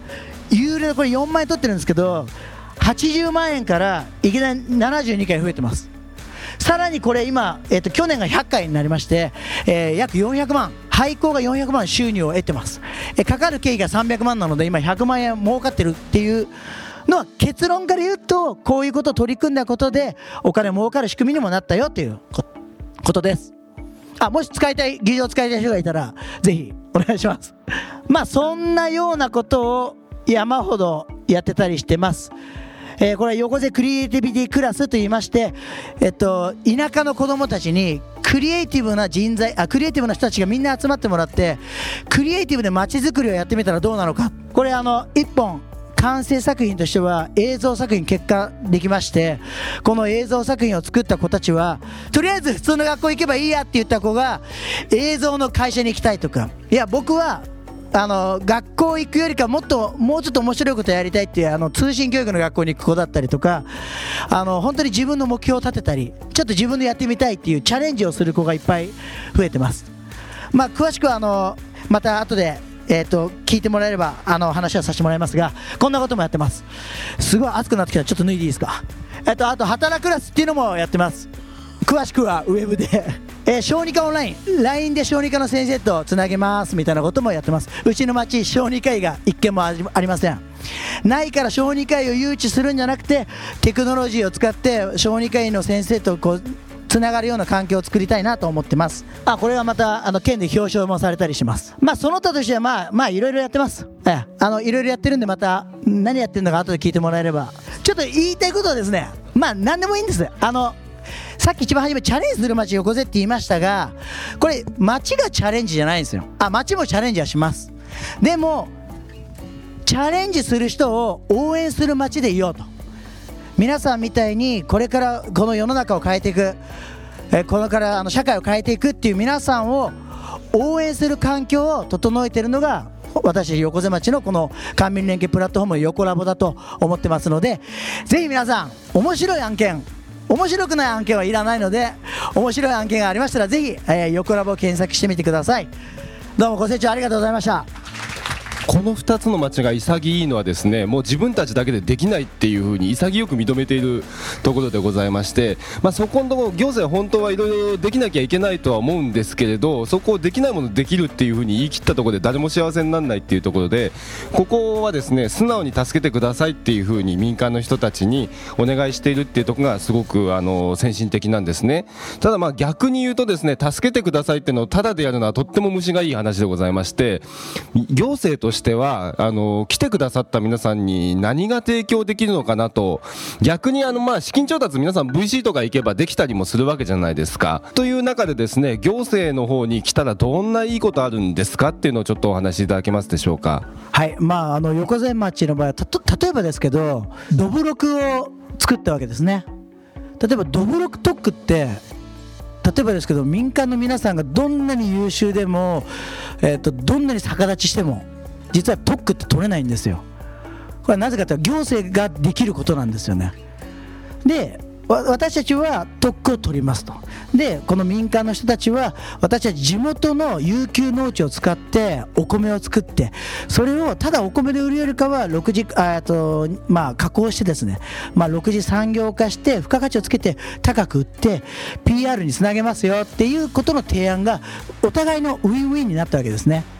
有料これ4万円取ってるんですけど80万円からいきなり72回増えてますさらにこれ今、えー、と去年が100回になりまして、えー、約400万廃校が400万収入を得てます、え、かかる経費が300万なので今100万円儲かってるっていうのは結論から言うとこういうことを取り組んだことでお金儲かる仕組みにもなったよということです。あもし使いたい技術を使いたい人がいたらぜひお願いします。まあそんなようなことを山ほどやってたりしてます。えー、これは横瀬クリエイティビティクラスと言いまして、えっと、田舎の子供たちにクリエイティブな人材あクリエイティブな人たちがみんな集まってもらってクリエイティブで街づくりをやってみたらどうなのか。これあの1本完成作品としては映像作品結果できましてこの映像作品を作った子たちはとりあえず普通の学校行けばいいやって言った子が映像の会社に行きたいとか。いや僕はあの学校行くよりかもっともうちょっと面白いことやりたいっていうあの通信教育の学校に行く子だったりとかあの本当に自分の目標を立てたりちょっと自分でやってみたいっていうチャレンジをする子がいっぱい増えてます。まあ、詳しくはあのまた後でえーと、聞いてもらえればあの話はさせてもらいますがこんなこともやってます。すごい暑くなってきた。らちょっと脱いでいいですか、えーと、あと働くクラスっていうのもやってます。詳しくはウェブで。えー、小児科オンライン。LINE で小児科の先生とつなげますみたいなこともやってます。うちの町小児科医が一件もありません。ないから小児科医を誘致するんじゃなくてテクノロジーを使って小児科医の先生とこうつながるような環境を作りたいなと思ってます。あこれはまたあの県で表彰もされたりします。まあその他としてはまあまあいろいろやってます。えあのいろいろやってるんでまた何やってるのか後で聞いてもらえれば。ちょっと言いたいことはですねまあ何でもいいんです。あのさっき一番初めチャレンジする街横瀬って言いましたがこれ街がチャレンジじゃないんですよ。あ街もチャレンジはします。でもチャレンジする人を応援する街でいようと。皆さんみたいにこれからこの世の中を変えていく、えこれからあの社会を変えていくっていう皆さんを応援する環境を整えているのが私横瀬町のこの官民連携プラットフォーム横ラボだと思ってますのでぜひ皆さん面白い案件面白くない案件はいらないので面白い案件がありましたらぜひ、えー、横ラボを検索してみてください。どうもご清聴ありがとうございました。この2つの町が潔いのはですねもう自分たちだけでできないっていうふうに潔く認めているところでございまして、まあ、そこのところ行政は本当はいろいろできなきゃいけないとは思うんですけれどそこをできないものできるっていうふうに言い切ったところで誰も幸せにならないっていうところでここはですね素直に助けてくださいっていうふうに民間の人たちにお願いしているっていうところがすごくあの先進的なんですね。ただまあ逆に言うとですね助けてくださいっていうのをただでやるのはとっても虫がいい話でございまして行政としてしてはあの来てくださった皆さんに何が提供できるのかなと逆にあのまあ資金調達皆さん VC とか行けばできたりもするわけじゃないですか。という中でですね行政の方に来たらどんないいことあるんですかっていうのをちょっとお話しいただけますでしょうか。はい。まああの横瀬町の場合は例えばですけどどぶろくを作ったわけですね。例えばどぶろく特区って例えばですけど民間の皆さんがどんなに優秀でも、えーと、どんなに逆立ちしても実は特区って取れないんですよ。これはなぜかというと行政ができることなんですよね。で私たちは特区を取りますと。でこの民間の人たちは私たち地元の有給農地を使ってお米を作ってそれをただお米で売るよりかは6時あとまあ加工してですねまあ6次産業化して付加価値をつけて高く売って PR につなげますよっていうことの提案がお互いのウィンウィンになったわけですね。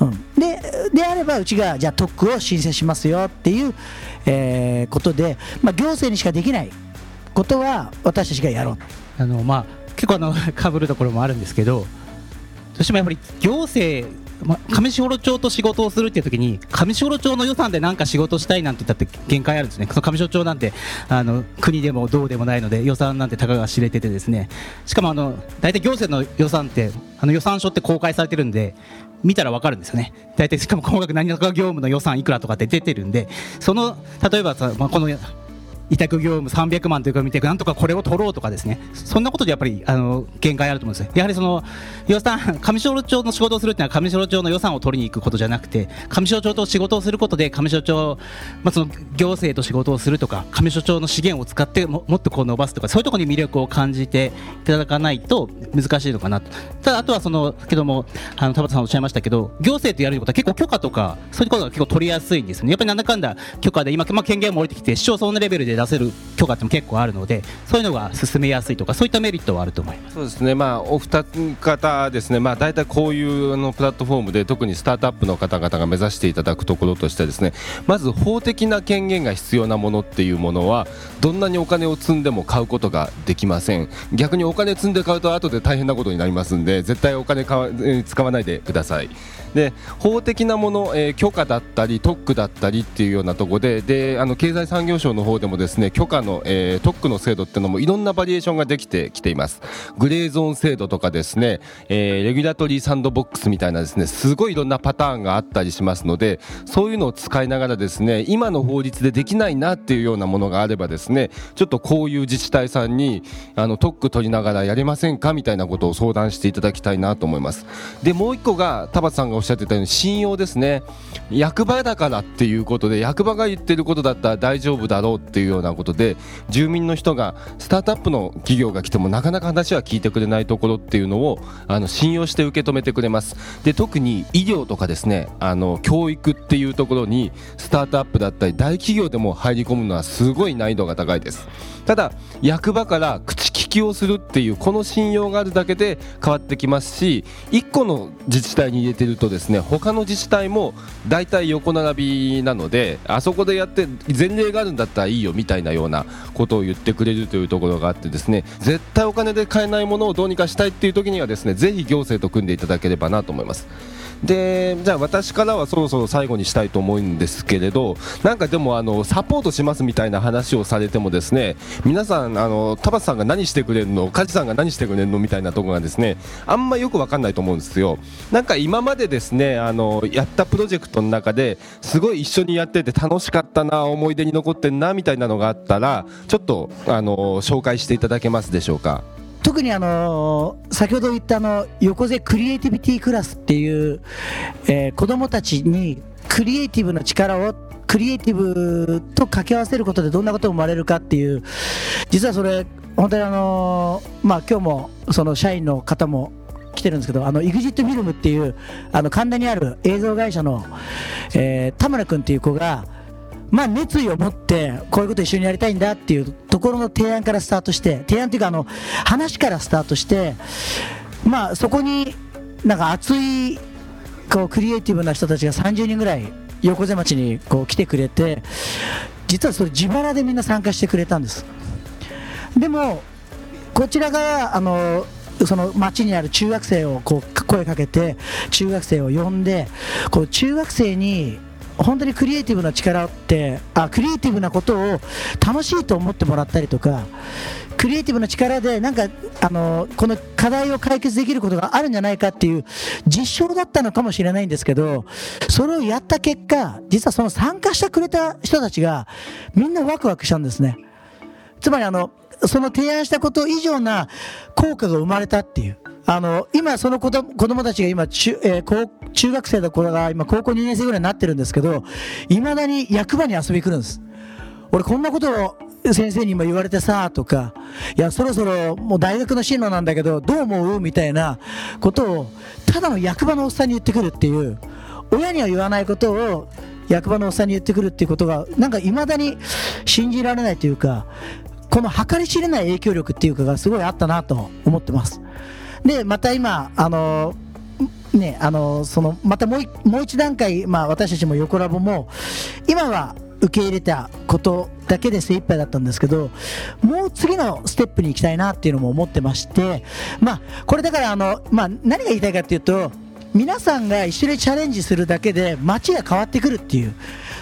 うん、でであればうちがじゃあ特区を申請しますよっていう、えー、ことで、まあ、行政にしかできないことは私たちがやろう。あの、まあ、結構あの かぶるところもあるんですけどどうしてもやっぱり行政ま、上士幌町と仕事をするっていう時に上士幌町の予算で何か仕事したいなんて言ったって限界あるんですね。その上士幌町なんてあの国でもどうでもないので予算なんてたかが知れててですね。しかもあの大体行政の予算ってあの予算書って公開されてるんで見たら分かるんですよね。大体しかも細かく何か業務の予算いくらとかって出てるんでその例えばさ、まあ、この委託業務300万というか見てなんとかこれを取ろうとかですね。そんなことでやっぱりあの限界あると思うんですやはりその予算上士幌町の仕事をするっていうのは上士幌町の予算を取りに行くことじゃなくて上士幌町と仕事をすることで上士幌町、まあ、その行政と仕事をするとか上士幌町の資源を使ってももっとこう伸ばすとかそういうところに魅力を感じていただかないと難しいのかなと。ただあとはそのけどもあの田畑さんおっしゃいましたけど行政とやることは結構許可とかそういうことが結構取りやすいんですね。やっぱりなんだかんだ許可で今、まあ、権限も降りてきて市町村のレベルで出せる許可っても結構あるのでそういうのが進めやすいとかそういったメリットはあると思います。そうですね、まあ、お二方ですね、まあ、大体こういうのプラットフォームで特にスタートアップの方々が目指していただくところとしてですねまず法的な権限が必要なものっていうものはどんなにお金を積んでも買うことができません。逆にお金積んで買うと後で大変なことになりますんで絶対お金使わないでください。で法的なもの、えー、許可だったり特区だったりっていうようなところでであの経済産業省の方でもですね許可の、えー、特区の制度っていうのもいろんなバリエーションができてきています。グレーゾーン制度とかですね、えー、レギュラトリーサンドボックスみたいなですねすごいいろんなパターンがあったりしますのでそういうのを使いながらですね今の法律でできないなっていうようなものがあればですねちょっとこういう自治体さんにあの特区取りながらやれませんかみたいなことを相談していただきたいなと思います。でもう一個が田畑さんがおっしゃってたように信用ですね。役場だからっていうことで役場が言ってることだったら大丈夫だろうっていうようなことで住民の人がスタートアップの企業が来てもなかなか話は聞いてくれないところっていうのをあの信用して受け止めてくれます。で特に医療とかですねあの教育っていうところにスタートアップだったり大企業でも入り込むのはすごい難易度が高いです。ただ役場から口利きをするっていうこの信用があるだけで変わってきますし1個の自治体に入れてるとですね他の自治体も大体横並びなのであそこでやって前例があるんだったらいいよみたいなようなことを言ってくれるというところがあってですね絶対お金で買えないものをどうにかしたいっていう時にはですねぜひ行政と組んでいただければなと思います。でじゃあ私からはそろそろ最後にしたいと思うんですけれどなんかでもあのサポートしますみたいな話をされてもですね皆さんあの田畑さんが何してくれるの梶さんが何してくれるのみたいなところがですねあんまよく分かんないと思うんですよ。なんか今までですねあのやったプロジェクトの中ですごい一緒にやってて楽しかったな思い出に残ってんなみたいなのがあったらちょっとあの紹介していただけますでしょうか？特にあの先ほど言ったあの横瀬クリエイティビティクラスっていう、えー、子どもたちにクリエイティブの力をクリエイティブと掛け合わせることでどんなことが生まれるかっていう実はそれ本当にあのまあ今日もその社員の方も来てるんですけどあの EXIT フィルムっていうあの神田にある映像会社の、えー、田村君っていう子がまあ、熱意を持ってこういうこと一緒にやりたいんだっていうところの提案からスタートして提案っていうかあの話からスタートしてまあそこになんか熱いこうクリエイティブな人たちが30人ぐらい横瀬町にこう来てくれて実はそれ自腹でみんな参加してくれたんです。でもこちらがあのその町にある中学生をこう声かけて中学生を呼んでこう中学生に本当にクリエイティブな力ってあクリエイティブなことを楽しいと思ってもらったりとかクリエイティブな力でなんかあのこの課題を解決できることがあるんじゃないかっていう実証だったのかもしれないんですけどそれをやった結果実はその参加してくれた人たちがみんなワクワクしたんですね。つまりあのその提案したこと以上な効果が生まれたっていう。あの今その子供子供たちが今中,、えー、高中学生の子が今高校2年生ぐらいになってるんですけどいまだに役場に遊び来るんです。俺こんなことを先生にも言われてさとかいやそろそろもう大学の進路なんだけどどう思う？みたいなことをただの役場のおっさんに言ってくるっていう親には言わないことを役場のおっさんに言ってくるっていうことがなんかいまだに信じられないというかこの計り知れない影響力っていうかがすごいあったなと思ってます。でまた今あのねあのそのまたもうもう一段階、まあ、私たちも横ラボも今は受け入れたことだけで精一杯だったんですけどもう次のステップに行きたいなっていうのも思ってましてまあこれだからあの、まあ、何が言いたいかっていうと皆さんが一緒にチャレンジするだけで街が変わってくるっていう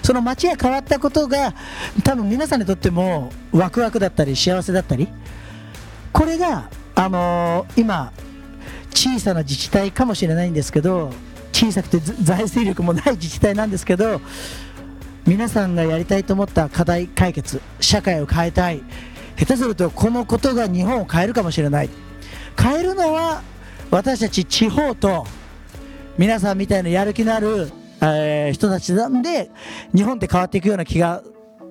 その街が変わったことが多分皆さんにとってもワクワクだったり幸せだったりこれが、あのー、今小さな自治体かもしれないんですけど小さくて財政力もない自治体なんですけど皆さんがやりたいと思った課題解決社会を変えたい下手するとこのことが日本を変えるかもしれない。変えるのは私たち地方と皆さんみたいなやる気のある、えー、人たちなんで日本って変わっていくような気が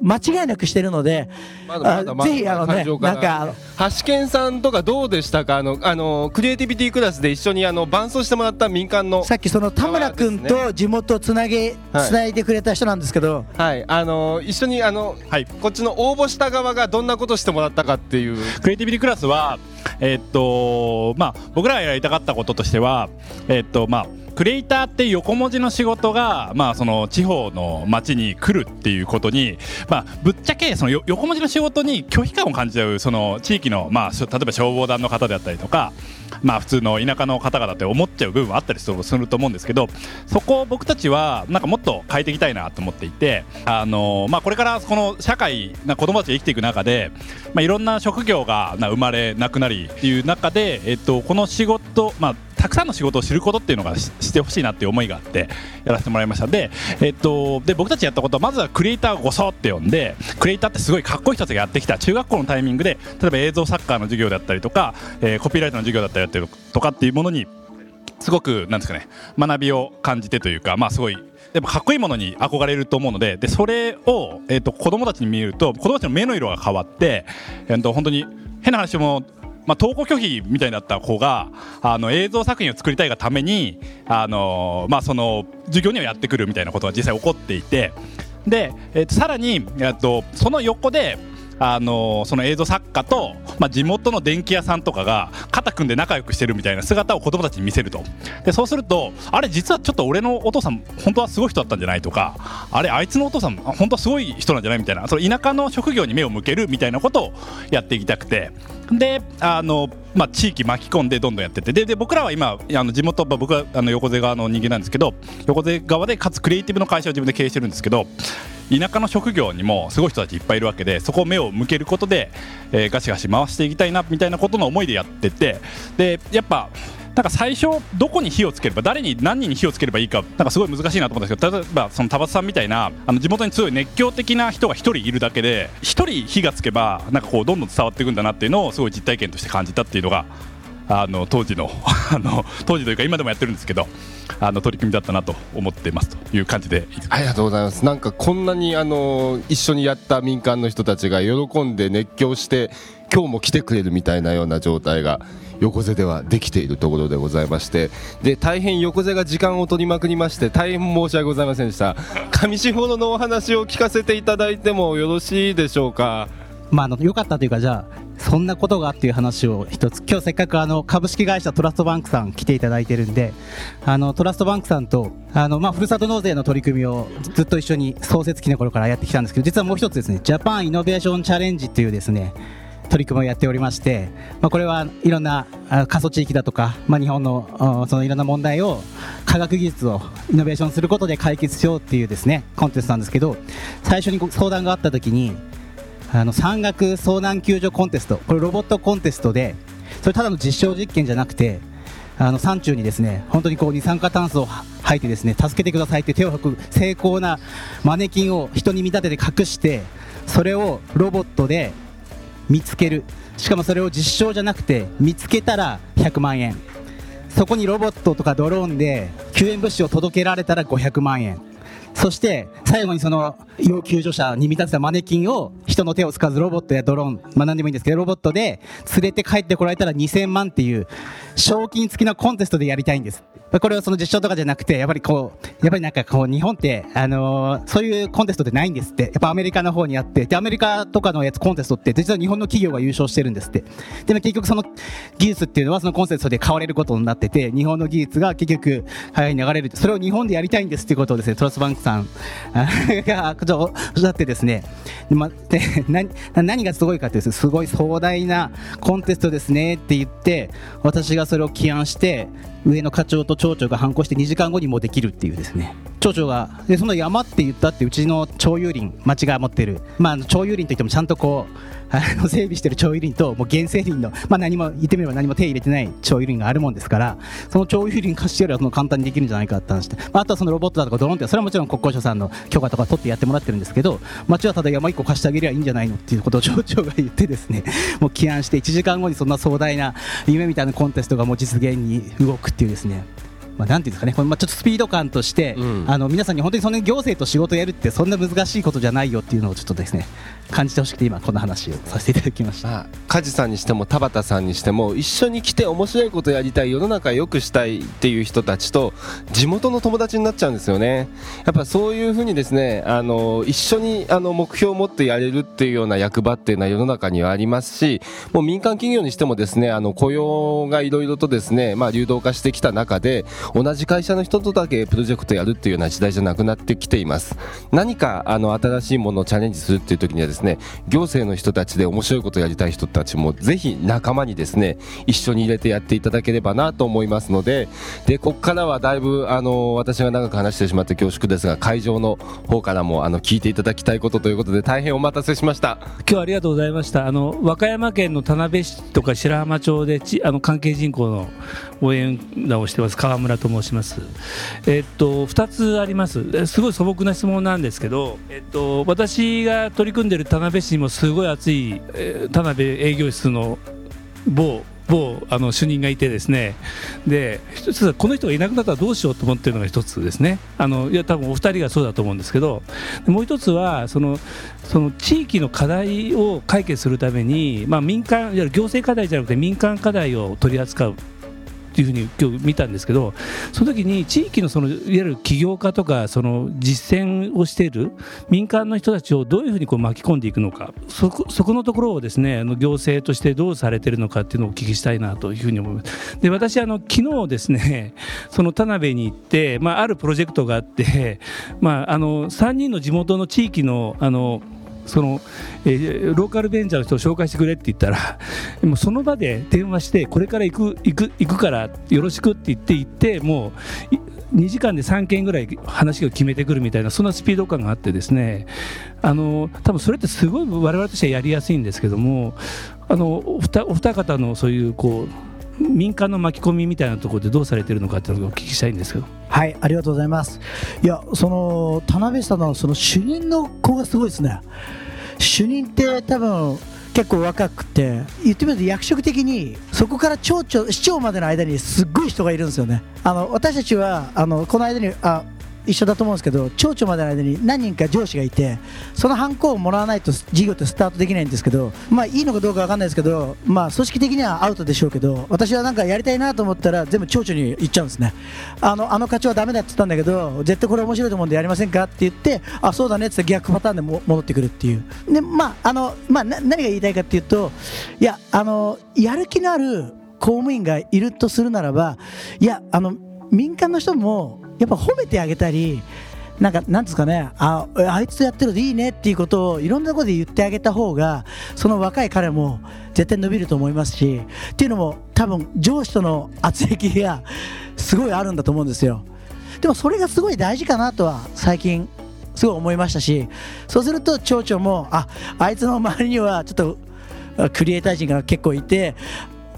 間違いなくしてるので、まだまだまだぜひあのね、なんか橋健さんとかどうでしたか？あのあのクリエイティビティクラスで一緒にあの伴奏してもらった民間のさっきその田村君と地元をつなげ、つないでくれた人なんですけど、はい。あの一緒にあの、はい、こっちの応募した側がどんなことしてもらったかっていう。クリエイティビティクラスはえー、っとまあ僕らがやりたかったこととしてはえー、っとまあクリエイターって横文字の仕事が、まあ、その地方の町に来るっていうことに、まあ、ぶっちゃけその横文字の仕事に拒否感を感じちゃうその地域の、まあ、例えば消防団の方であったりとか、まあ、普通の田舎の方々って思っちゃう部分はあったりすると思うんですけどそこを僕たちはなんかもっと変えていきたいなと思っていて、あのまあ、これからこの社会な子供たちが生きていく中で、まあ、いろんな職業が生まれなくなりっていう中で、えっと、この仕事、まあたくさんの仕事を知ることっていうのがしてほしいなっていう思いがあってやらせてもらいました。で,、えっと、で僕たちやったことはまずはクリエイターをごそって呼んでクリエイターってすごいかっこいい人たちがやってきた。中学校のタイミングで例えば映像サッカーの授業だったりとか、えー、コピーライトの授業だったりとかっていうものにすごくなんですかね学びを感じてというかまあすごいでもかっこいいものに憧れると思うのででそれを、えーと、子供たちに見ると子供たちの目の色が変わって、えーと本当に変な話もまあ、投稿拒否みたいだった子があの映像作品を作りたいがためにあの、まあ、その授業にはやってくるみたいなことが実際起こっていて。で、えー、とさらに、えー、とその横であのその映像作家と、まあ、地元の電気屋さんとかが肩組んで仲良くしてるみたいな姿を子供たちに見せると。でそうするとあれ実はちょっと俺のお父さん本当はすごい人だったんじゃないとかあれあいつのお父さん本当はすごい人なんじゃないみたいなその田舎の職業に目を向けるみたいなことをやっていきたくて。であのまあ、地域巻き込んでどんどんやってて。でで僕らは今あの地元、まあ、僕はあの横瀬側の人間なんですけど横瀬側でかつクリエイティブの会社を自分で経営してるんですけど田舎の職業にもすごい人たちいっぱいいるわけでそこを目を向けることで、えー、ガシガシ回していきたいなみたいなことの思いでやっててでやっぱなんか最初どこに火をつければ誰に何人に火をつければいいかなんかすごい難しいなと思ったんですけど例えばその田畑さんみたいなあの地元に強い熱狂的な人が1人いるだけで1人火がつけばなんかこうどんどん伝わっていくんだなっていうのをすごい実体験として感じたっていうのがあの当時の あの当時というか今でもやってるんですけどあの取り組みだったなと思ってますという感じでありがとうございます。なんかこんなにあの一緒にやった民間の人たちが喜んで熱狂して今日も来てくれるみたいなような状態が横瀬ではできているところでございまして。で大変横瀬が時間を取りまくりまして大変申し訳ございませんでした。上士幌のお話を聞かせていただいてもよろしいでしょうか？まあ、あのよかったというか、じゃあ、そんなことがっていう話を一つ、今日せっかくあの株式会社トラストバンクさん来ていただいてるんで、あのトラストバンクさんと、あのまあ、ふるさと納税の取り組みをずっと一緒に創設期の頃からやってきたんですけど、実はもう一つですね、ジャパンイノベーションチャレンジっていうですね、取り組みをやっておりまして、まあ、これはいろんな過疎地域だとか、まあ、日本のそのいろんな問題を科学技術をイノベーションすることで解決しようっていうですねコンテストなんですけど最初に相談があった時にあの山岳遭難救助コンテスト。これロボットコンテストでそれただの実証実験じゃなくてあの山中にですね本当にこう二酸化炭素を吐いてですね助けてくださいって手を吐く精巧なマネキンを人に見立てて隠してそれをロボットで見つける。しかもそれを実証じゃなくて見つけたら100万円。そこにロボットとかドローンで救援物資を届けられたら500万円。そして最後にその要救助者に見立てたマネキンを人の手を使わずロボットやドローン、まあ何でもいいんですけど、ロボットで連れて帰ってこられたら2000万っていう賞金付きのコンテストでやりたいんです。これはその実証とかじゃなくて、やっぱりこう、やっぱりなんかこう日本って、あのーそういうコンテストってないんですって。やっぱアメリカの方にあって、で、アメリカとかのやつコンテストって実は日本の企業が優勝してるんですって。でも結局その技術っていうのはそのコンテストで買われることになってて、日本の技術が結局早い流れる。それを日本でやりたいんですっていうことをですね、トラスバンクさんあ がちょおっしゃってですね、でま、で何何がすごいかってですね、すごい壮大なコンテストですねって言って、私がそれを起案して、上の課長と町長が反抗して2時間後にもうできるっていうですね。町長がでその山って言ったってうちの町有林町が持ってる、まあ、町有林といってもちゃんとこうあの 整備してる町有林ともう原生林の、まあ、何も言ってみれば何も手入れてない町有林があるもんですからその町有林貸してよりはその簡単にできるんじゃないかって話して、まあ、あとはそのロボットだとかドローンってそれはもちろん国交省さんの許可とか取ってやってもらってるんですけど町はただ山1個貸してあげりゃいいんじゃないのっていうことを町長が言ってですねもう起案して1時間後にそんな壮大な夢みたいなコンテストがもう実現に動くっていうですねまあ、なんていうんですかね、これまあちょっとスピード感として、うん。あの皆さんに本当にそんなに行政と仕事をやるってそんな難しいことじゃないよっていうのをちょっとですね感じてほしくて今こんな話をさせていただきました。まあ、梶さんにしても田畑さんにしても一緒に来て面白いことやりたい世の中良くしたいっていう人たちと地元の友達になっちゃうんですよねやっぱそういうふうにですねあの一緒にあの目標を持ってやれるっていうような役場っていうのは世の中にはありますしもう民間企業にしてもですねあの雇用がいろいろとですね、まあ、流動化してきた中で同じ会社の人とだけプロジェクトやるっていうような時代じゃなくなってきています何かあの新しいものをチャレンジするっていう時にはですねね行政の人たちで面白いことをやりたい人たちもぜひ仲間にですね一緒に入れてやっていただければなと思いますのででここからはだいぶあの私が長く話してしまって恐縮ですが会場の方からもあの聞いていただきたいことということで大変お待たせしました今日はありがとうございました。あの和歌山県の田辺市とか白浜町でちあの関係人口の応援団をしてます川村と申します。えっと二つあります。すごい素朴な質問なんですけど、えっと私が取り組んでいる田辺市にもすごい熱い、えー田辺営業室の某某あの主任がいてですねで一つはこの人がいなくなったらどうしようと思ってるのが一つですねあのいや多分お二人がそうだと思うんですけどもう一つはそのその地域の課題を解決するために、まあ、民間いわゆる行政課題じゃなくて民間課題を取り扱うっていうふうに今日見たんですけどその時に地域のそのいわゆる起業家とかその実践をしている民間の人たちをどういうふうにこう巻き込んでいくのかそこそこのところをですねあの行政としてどうされているのかっていうのをお聞きしたいなというふうに思います。で私あの昨日ですねその田辺に行って、まあ、あるプロジェクトがあって、まあ、あの3人の地元の地域のあのその、えーローカルベンチャーの人を紹介してくれって言ったら もうその場で電話してこれから行く行く行くからよろしくって言って行ってもう2時間で3件ぐらい話を決めてくるみたいなそんなスピード感があってですね。あの多分それってすごい我々としてはやりやすいんですけどもあのお二お二方のそういうこう民間の巻き込みみたいなところでどうされてるのかっていうのをお聞きしたいんですけど。はい、ありがとうございます。いや、その田辺さんのその主任の子がすごいですね。主任って多分結構若くて、言ってみると役職的にそこから町長市長までの間にすっごい人がいるんですよね。あの私たちはあのこの間にあ一緒だと思うんですけど町長までの間に何人か上司がいてそのハンコをもらわないと事業ってスタートできないんですけどまあいいのかどうかわかんないですけどまあ組織的にはアウトでしょうけど私はなんかやりたいなと思ったら全部町長に言っちゃうんですね。あのあの課長はダメだって言ったんだけど絶対これ面白いと思うんでやりませんかって言ってあそうだねって逆パターンでも戻ってくるっていう。でまああのまあな何が言いたいかっていうといやあのやる気のある公務員がいるとするならばいやあの民間の人もやっぱ褒めてあげたりなんかなんですかねああいつやってるといいねっていうことをいろんなところで言ってあげた方がその若い彼も絶対伸びると思いますしっていうのも多分上司との圧力がすごいあるんだと思うんですよ。でもそれがすごい大事かなとは最近すごい思いましたしそうすると町長もああいつの周りにはちょっとクリエイター陣が結構いて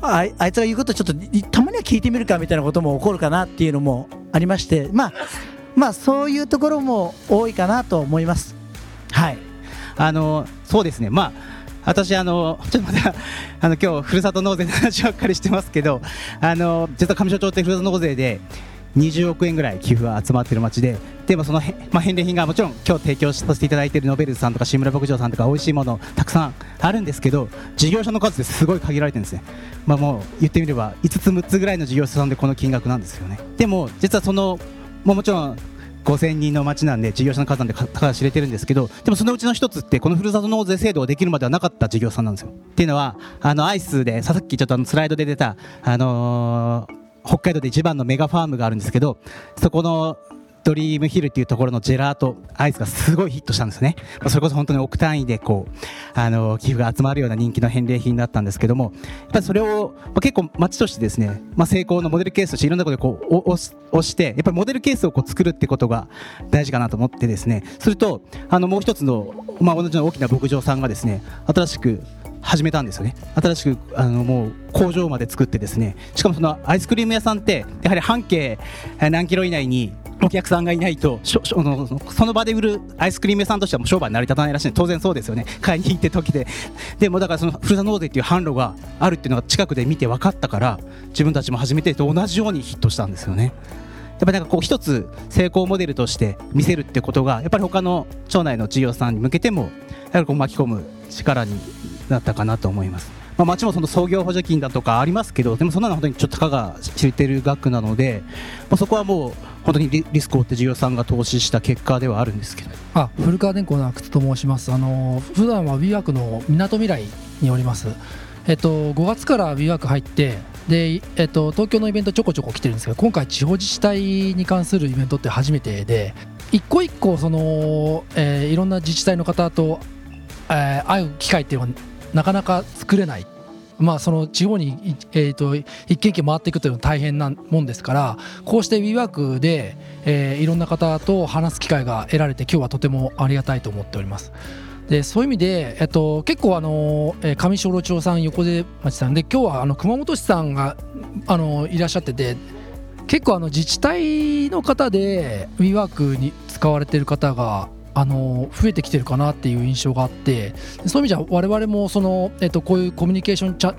ああいつが言うことちょっとたまには聞いてみるかみたいなことも起こるかなっていうのもありましてまあまあそういうところも多いかなと思います。はい。あのそうですね。まあ私あのちょっとまたあの今日ふるさと納税の話ばっかりしてますけどあの実は上庄町ってふるさと納税で20億円ぐらい寄付が集まってる町ででもその、まあ、返礼品がもちろん今日提供させていただいているノベルさんとか志村牧場さんとか美味しいものたくさんあるんですけど事業者の数ですごい限られてるんですね、まあ、もう言ってみれば5つ6つぐらいの事業者さんでこの金額なんですよね。でも実はそのももちろん5000人の町なんで事業者の数なんでたか知れてるんですけどでもそのうちの一つってこのふるさと納税制度ができるまではなかった事業さんなんですよ。っていうのはあのアイスでさっきちょっとあのスライドで出たあのー北海道で一番のメガファームがあるんですけどそこのドリームヒルっていうところのジェラートアイスがすごいヒットしたんですね。まあ、それこそ本当に億単位でこう、あの、寄付が集まるような人気の返礼品だったんですけども、やっぱりそれを、まあ、結構街としてですね、まあ、成功のモデルケースとしていろんなことでこう、押して、やっぱりモデルケースをこう作るってことが大事かなと思ってですね、すると、あの、もう一つの、まあ、同じ大きな牧場さんがですね、新しく始めたんですよね。新しくあのもう工場まで作ってですね。しかもそのアイスクリーム屋さんってやはり半径何キロ以内にお客さんがいないとその場で売るアイスクリーム屋さんとしてはもう商売成り立たないらしい当然そうですよね。買いに行って時ででもだからそのふるさと納税っていう販路があるっていうのが近くで見て分かったから自分たちも始めてと同じようにヒットしたんですよね。やっぱりなんかこう一つ成功モデルとして見せるってことがやっぱり他の町内の事業さんに向けてもやはりこう巻き込む力になったかなと思います。まあ、町もその創業補助金だとかありますけどでもそんなの本当にちょっとたかが知れてる額なので、まあ、そこはもう本当にリリスクを負って事業さんが投資した結果ではあるんですけど。あ古川電工の阿久津と申します。あの普段は w ワークのみなとみらいにおります。えっと5月から w ワーク入ってで、えっと、東京のイベントちょこちょこ来てるんですけど今回地方自治体に関するイベントって初めてで一個一個その、えー、いろんな自治体の方と、えー、会う機会っていうのはなかなか作れない。まあ、その地方に、えーと、一軒一軒回っていくというのは大変なもんですからこうして WeWork で、えー、いろんな方と話す機会が得られて今日はとてもありがたいと思っております。でそういう意味で、えっと、結構あの、えー、上小路町さん横出町さんで今日はあの熊本市さんがあのいらっしゃってて結構あの自治体の方で WeWork に使われてる方があの増えてきてるかなっていう印象があってそういう意味じゃ我々もその、えっと、こういうコミュニケーションチャ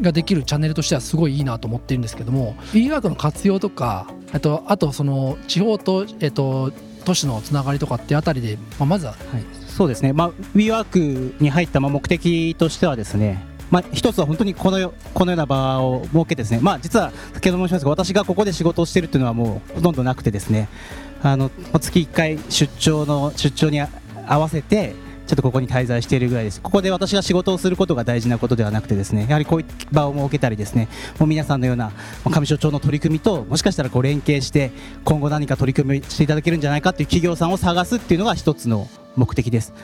ができるチャンネルとしてはすごいいいなと思ってるんですけども WeWork の活用とかあとあとその地方と、えっと、都市のつながりとかってあたりで、まあ、まずは、はい、そうですね、まあ、WeWork に入った目的としてはですねまあ、一つは本当にこのこのような場を設けてですね、まあ、実は先ほど申しましたが私がここで仕事をしているというのはもうほとんどなくてですねあの月1回出張の出張に合わせてちょっとここに滞在しているぐらいです。ここで私が仕事をすることが大事なことではなくてですね、やはりこういう場を設けたりですね、もう皆さんのような上所長の取り組みと、もしかしたらこう連携して、今後何か取り組みしていただけるんじゃないかという企業さんを探すっていうのが一つの目的です。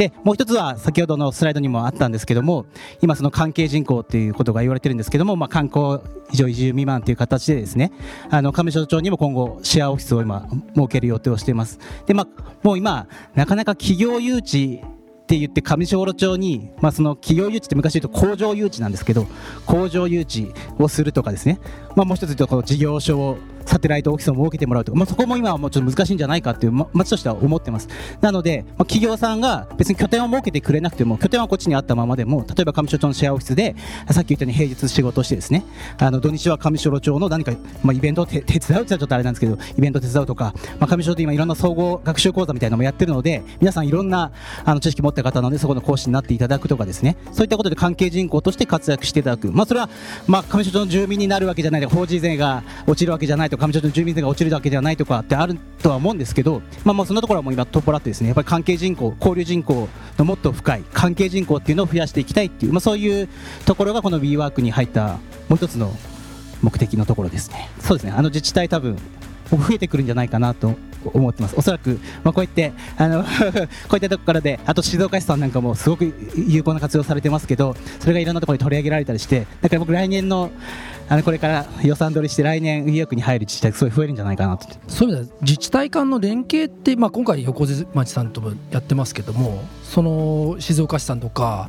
で、もう一つは先ほどのスライドにもあったんですけども、今その関係人口っていうことが言われてるんですけども、まあ、観光以上移住未満という形でですね、あの、上所長にも今後シェアオフィスを今設ける予定をしています。で、まあ、もう今、なかなか企業誘致って言って上小路町に、まあ、その企業誘致って昔言うと工場誘致なんですけど工場誘致をするとかですね、まあ、もう一つ言うとこの事業所をサテライトオフィスを設けてもらうとか、まあ、そこも今はもうちょっと難しいんじゃないかっていう、ま、町としては思ってます。なので、まあ、企業さんが別に拠点を設けてくれなくても拠点はこっちにあったままでも例えば上所町のシェアオフィスでさっき言ったように平日仕事をしてですねあの土日は上所町の何か、まあ、イベントを 手伝うって言ったらちょっとあれなんですけどイベントを手伝うとか、まあ、上所で今いろんな総合学習講座みたいなのもやってるので皆さんいろんなあの知識持った方なのでそこの講師になっていただくとかですね。そういったことで関係人口として活躍していただく、まあ、それは、まあ、上所町の住民になるわけじゃないで法人税が落ちるわけじゃないとか上町の住民税が落ちるだけではないとかってあるとは思うんですけど、まあ、まあそんなところはもう今取っ払ってですねやっぱり関係人口交流人口のもっと深い関係人口っていうのを増やしていきたいっていう、まあ、そういうところがこの WeWork に入ったもう一つの目的のところですね。そうですね。あの自治体多分増えてくるんじゃないかなと思ってます。おそらく、まあ、こうやってあの こういったところからであと静岡市さんなんかもすごく有効な活用されてますけどそれがいろんなところに取り上げられたりしてだから僕来年のあのこれから予算取りして来年 WeWork に入る自治体すごい増えるんじゃないかなと。そういう意味では自治体間の連携って、まあ、今回横瀬町さんともやってますけどもその静岡市さんとか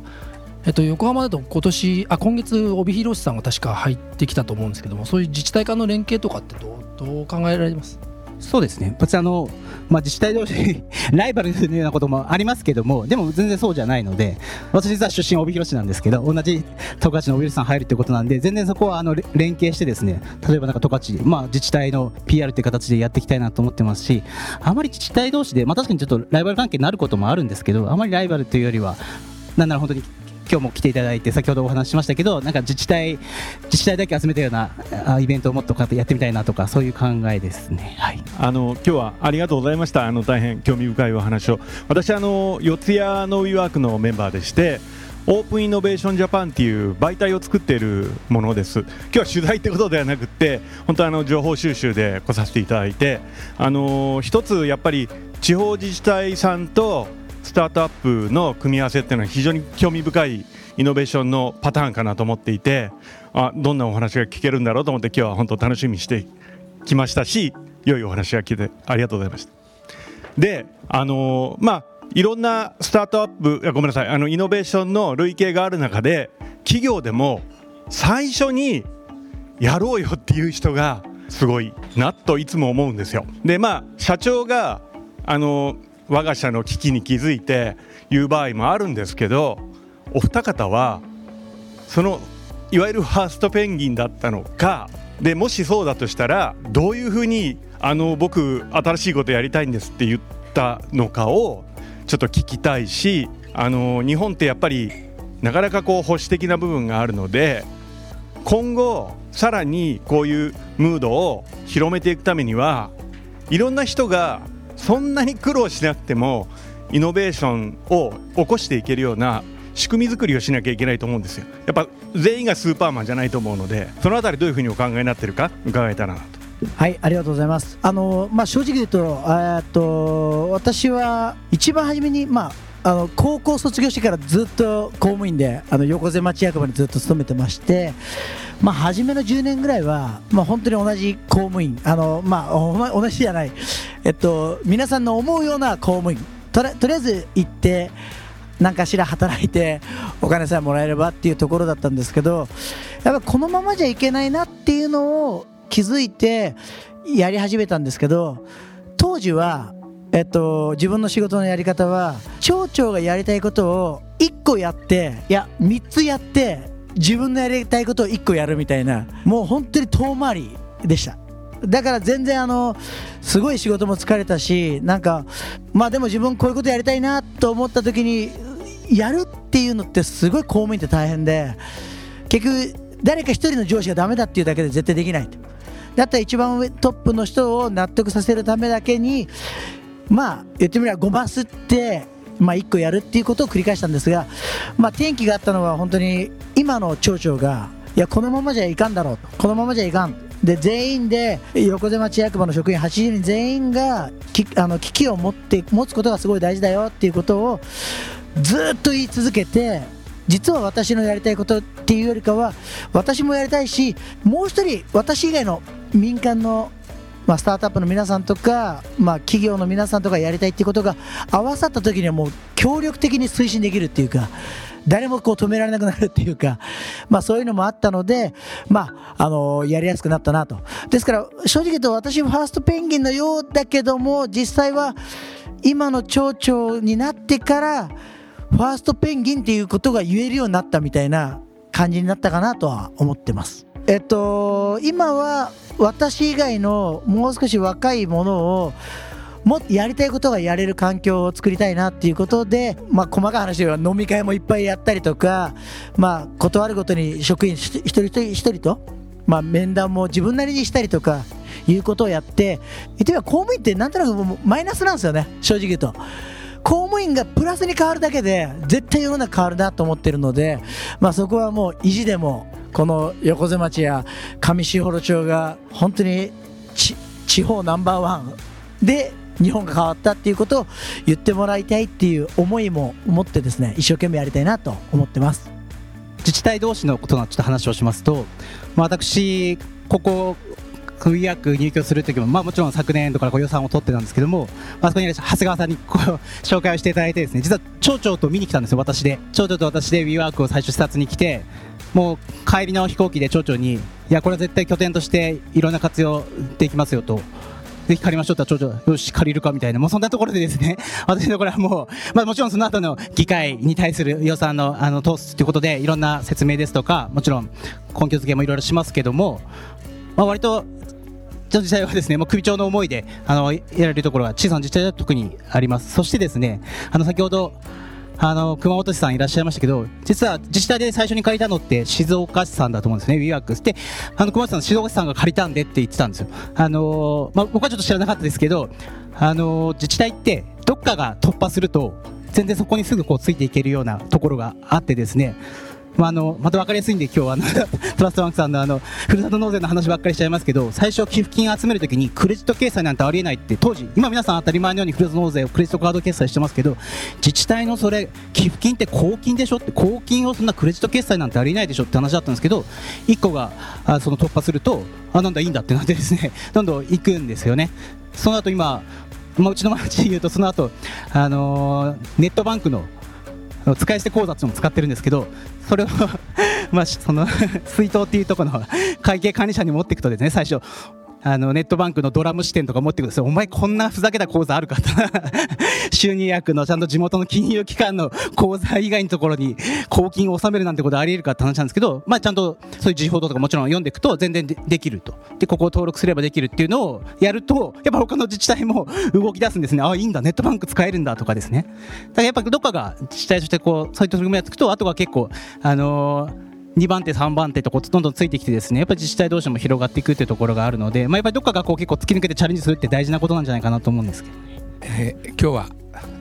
えっと、横浜だと今年あ今月帯広市さんが確か入ってきたと思うんですけどもそういう自治体間の連携とかってどうどう考えられます？そうですね、別にあの、まあ、自治体同士 ライバルのようなこともありますけども、でも全然そうじゃないので、私、実は出身、帯広市なんですけど、同じ十勝の帯広さん入るってことなんで、全然そこはあの連携して、ですね例えばなんか十勝、まあ、自治体の PR っていう形でやっていきたいなと思ってますし、あまり自治体同士で、まあ、確かにちょっとライバル関係になることもあるんですけど、あまりライバルというよりは、なんなら本当に今日も来ていただいて先ほどお話ししましたけどなんか自治体自治体だけ集めたようなあイベントをもっとやってみたいなとかそういう考えですね。はい。あの今日はありがとうございました。あの大変興味深いお話を。私あの四谷のウィワークのメンバーでして。オープンイノベーションジャパンっていう媒体を作っているものです。今日は取材ってことではなくて、本当あの情報収集で来させていただいて、あの一つやっぱり地方自治体さんとスタートアップの組み合わせっていうのは非常に興味深いイノベーションのパターンかなと思っていてあどんなお話が聞けるんだろうと思って今日は本当楽しみにしてきましたし良いお話が聞いてありがとうございましたであのー、まあいろんなスタートアップごめんなさいあのイノベーションの類型がある中で企業でも最初にやろうよっていう人がすごいなといつも思うんですよ。でまあ社長があの我が社の危機に気づいて言う場合もあるんですけどお二方はそのいわゆるファーストペンギンだったのかでもしそうだとしたらどういうふうにあの僕新しいことやりたいんですって言ったのかをちょっと聞きたいしあの日本ってやっぱりなかなかこう保守的な部分があるので今後さらにこういうムードを広めていくためにはいろんな人がそんなに苦労しなくてもイノベーションを起こしていけるような仕組み作りをしなきゃいけないと思うんですよ。やっぱ全員がスーパーマンじゃないと思うのでそのあたりどういうふうにお考えになってるか伺えたらなと。はいありがとうございます。あの、まあ、正直言うとえっと私は一番初めにまああの高校卒業してからずっと公務員であの横瀬町役場にずっと勤めてまして、まあ、初めの10年ぐらいは、まあ、本当に同じ公務員。あの、まあ、同じじゃない、えっと、皆さんの思うような公務員。とりとりあえず行って何かしら働いてお金さえもらえればっていうところだったんですけどやっぱこのままじゃいけないなっていうのを気づいてやり始めたんですけど当時は、えっと、自分の仕事のやり方は町長がやりたいことを1個やっていや3つやって自分のやりたいことを1個やるみたいなもう本当に遠回りでした。だから全然あのすごい仕事も疲れたしなんかまあでも自分こういうことやりたいなと思った時にやるっていうのってすごい公務員って大変で結局誰か一人の上司がダメだっていうだけで絶対できないだったら一番上トップの人を納得させるためだけにまあ言ってみればごますってまあ、1個やるっていうことを繰り返したんですが、まあ、転機があったのは本当に今の町長がいやこのままじゃいかんだろうこのままじゃいかん。で全員で横瀬町役場の職員80人全員がきあの危機を持って持つことがすごい大事だよっていうことをずっと言い続けて実は私のやりたいことっていうよりかは私もやりたいしもう一人私以外の民間のまあ、スタートアップの皆さんとか、まあ、企業の皆さんとかやりたいっていうことが合わさった時にはもう協力的に推進できるっていうか誰もこう止められなくなるっていうか、まあ、そういうのもあったので、まあ、あのやりやすくなったなとですから正直言うと私ファーストペンギンのようだけども実際は今の町長になってからファーストペンギンっていうことが言えるようになったみたいな感じになったかなとは思ってます。えっと、今は私以外のもう少し若いものをもっとやりたいことがやれる環境を作りたいなっていうことで、まあ、細かい話では飲み会もいっぱいやったりとか、まあ、断るごとに職員一人一人と、まあ、面談も自分なりにしたりとかいうことをやって言ってみれば公務員ってなんとなくマイナスなんですよね正直言うと。公務員がプラスに変わるだけで絶対世の中変わるなと思ってるので、まあ、そこはもう意地でもこの横瀬町や上士幌町が本当に地方ナンバーワンで日本が変わったっていうことを言ってもらいたいっていう思いも持ってですね一生懸命やりたいなと思ってます。自治体同士のことのちょっと話をしますと、まあ、私ここクビアク入居するときも、まあ、もちろん昨年度からご予算を取ってたんですけども、まあ、そこにいらっしゃる長谷川さんにこう紹介をしていただいてですね実は町長と見に来たんですよ。私で町長と私で WeWork を最初視察に来てもう帰りの飛行機で町長にいやこれは絶対拠点としていろんな活用できますよと。ぜひ借りましょうって言ったら町長よし借りるかみたいな。もうそんなところでですね。私のこれはもう、まあ、もちろんその後の議会に対する予算のあの通すということでいろんな説明ですとかもちろん根拠付けもいろいろしますけども、まあ、割と自治体はですね、もう首長の思いで、あの、やられるところは小さな自治体は特にあります。そしてですね、あの、先ほど、あの、熊本市さんいらっしゃいましたけど、実は自治体で最初に借りたのって静岡市さんだと思うんですね、ウィーワークス。で、あの、熊本さん、静岡市さんが借りたんでって言ってたんですよ。あの、まあ、僕はちょっと知らなかったですけど、あの、自治体って、どっかが突破すると、全然そこにすぐこうついていけるようなところがあってですね、まあ、あのまた分かりやすいんで今日はあの トラストバンクさんのあのふるさと納税の話ばっかりしちゃいますけど最初寄付金集めるときにクレジット決済なんてありえないって当時今皆さん当たり前のようにふるさと納税をクレジットカード決済してますけど自治体のそれ寄付金って公金でしょって公金をそんなクレジット決済なんてありえないでしょって話だったんですけど1個があその突破するとあなんだいいんだってなってですね どんどん行くんですよね。その後今まあ、うちの町で言うとその後、あのーネットバンクの使い捨て口座っていうのも使ってるんですけどそれを まあその 水筒っていうところの 会計管理者に持っていくとですね最初あのネットバンクのドラム支店とか持ってくるんですよ。お前こんなふざけた口座あるかと収入役のちゃんと地元の金融機関の口座以外のところに公金を納めるなんてことありえるかって話なんですけど、まあ、ちゃんとそういう時報とかもちろん読んでいくと全然できると。でここを登録すればできるっていうのをやるとやっぱ他の自治体も動き出すんですね。ああいいんだネットバンク使えるんだとかですね。だからやっぱどっかが自治体としてこうそういった取り組みをやっていくとあとは結構あのー2番手、3番手とこうどんどんついてきてですねやっぱり自治体同士も広がっていくっていうところがあるので、まあ、やっぱりどっかがこう結構突き抜けてチャレンジするって大事なことなんじゃないかなと思うんですけど。えー今日は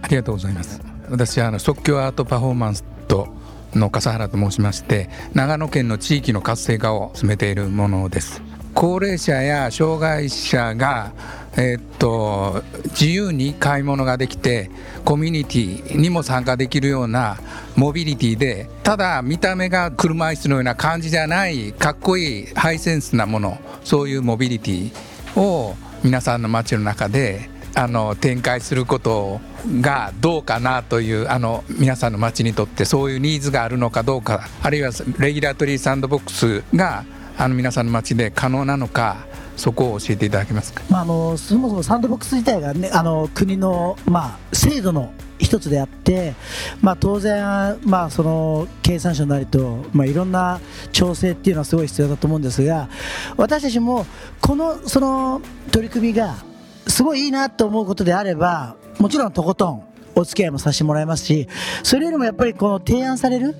ありがとうございます私はあの即興アートパフォーマンスとの笠原と申しまして長野県の地域の活性化を進めているものです高齢者や障害者がえーっと自由に買い物ができてコミュニティにも参加できるようなモビリティでただ見た目が車椅子のような感じじゃないかっこいいハイセンスなものそういうモビリティを皆さんの街の中であの展開することがどうかなというあの皆さんの街にとってそういうニーズがあるのかどうかあるいはレギュラートリーサンドボックスがあの皆さんの街で可能なのかそこを教えていただけますか？まあ、あのそもそもサンドボックス自体が、ね、あの国の、まあ、制度の一つであって、まあ、当然、まあ、その経産省なりと、まあ、いろんな調整っていうのはすごい必要だと思うんですが私たちもこのその取り組みがすごいいいなと思うことであればもちろんとことんお付き合いもさせてもらいますしそれよりもやっぱりこの提案される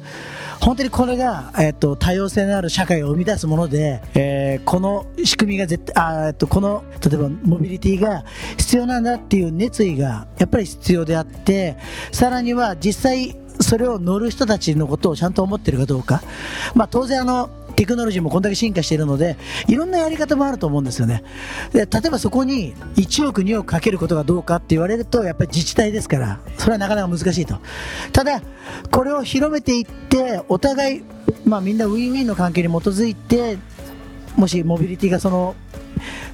本当にこれが、えっと、多様性のある社会を生み出すもので、えーこの仕組みが絶対あ、えっと、この例えばモビリティが必要なんだっていう熱意がやっぱり必要であってさらには実際それを乗る人たちのことをちゃんと思ってるかどうか、まあ、当然あのテクノロジーもこんだけ進化しているのでいろんなやり方もあると思うんですよねで例えばそこに1億2億かけることがどうかって言われるとやっぱり自治体ですからそれはなかなか難しいとただこれを広めていってお互い、まあ、みんなウィンウィンの関係に基づいてもしモビリティがその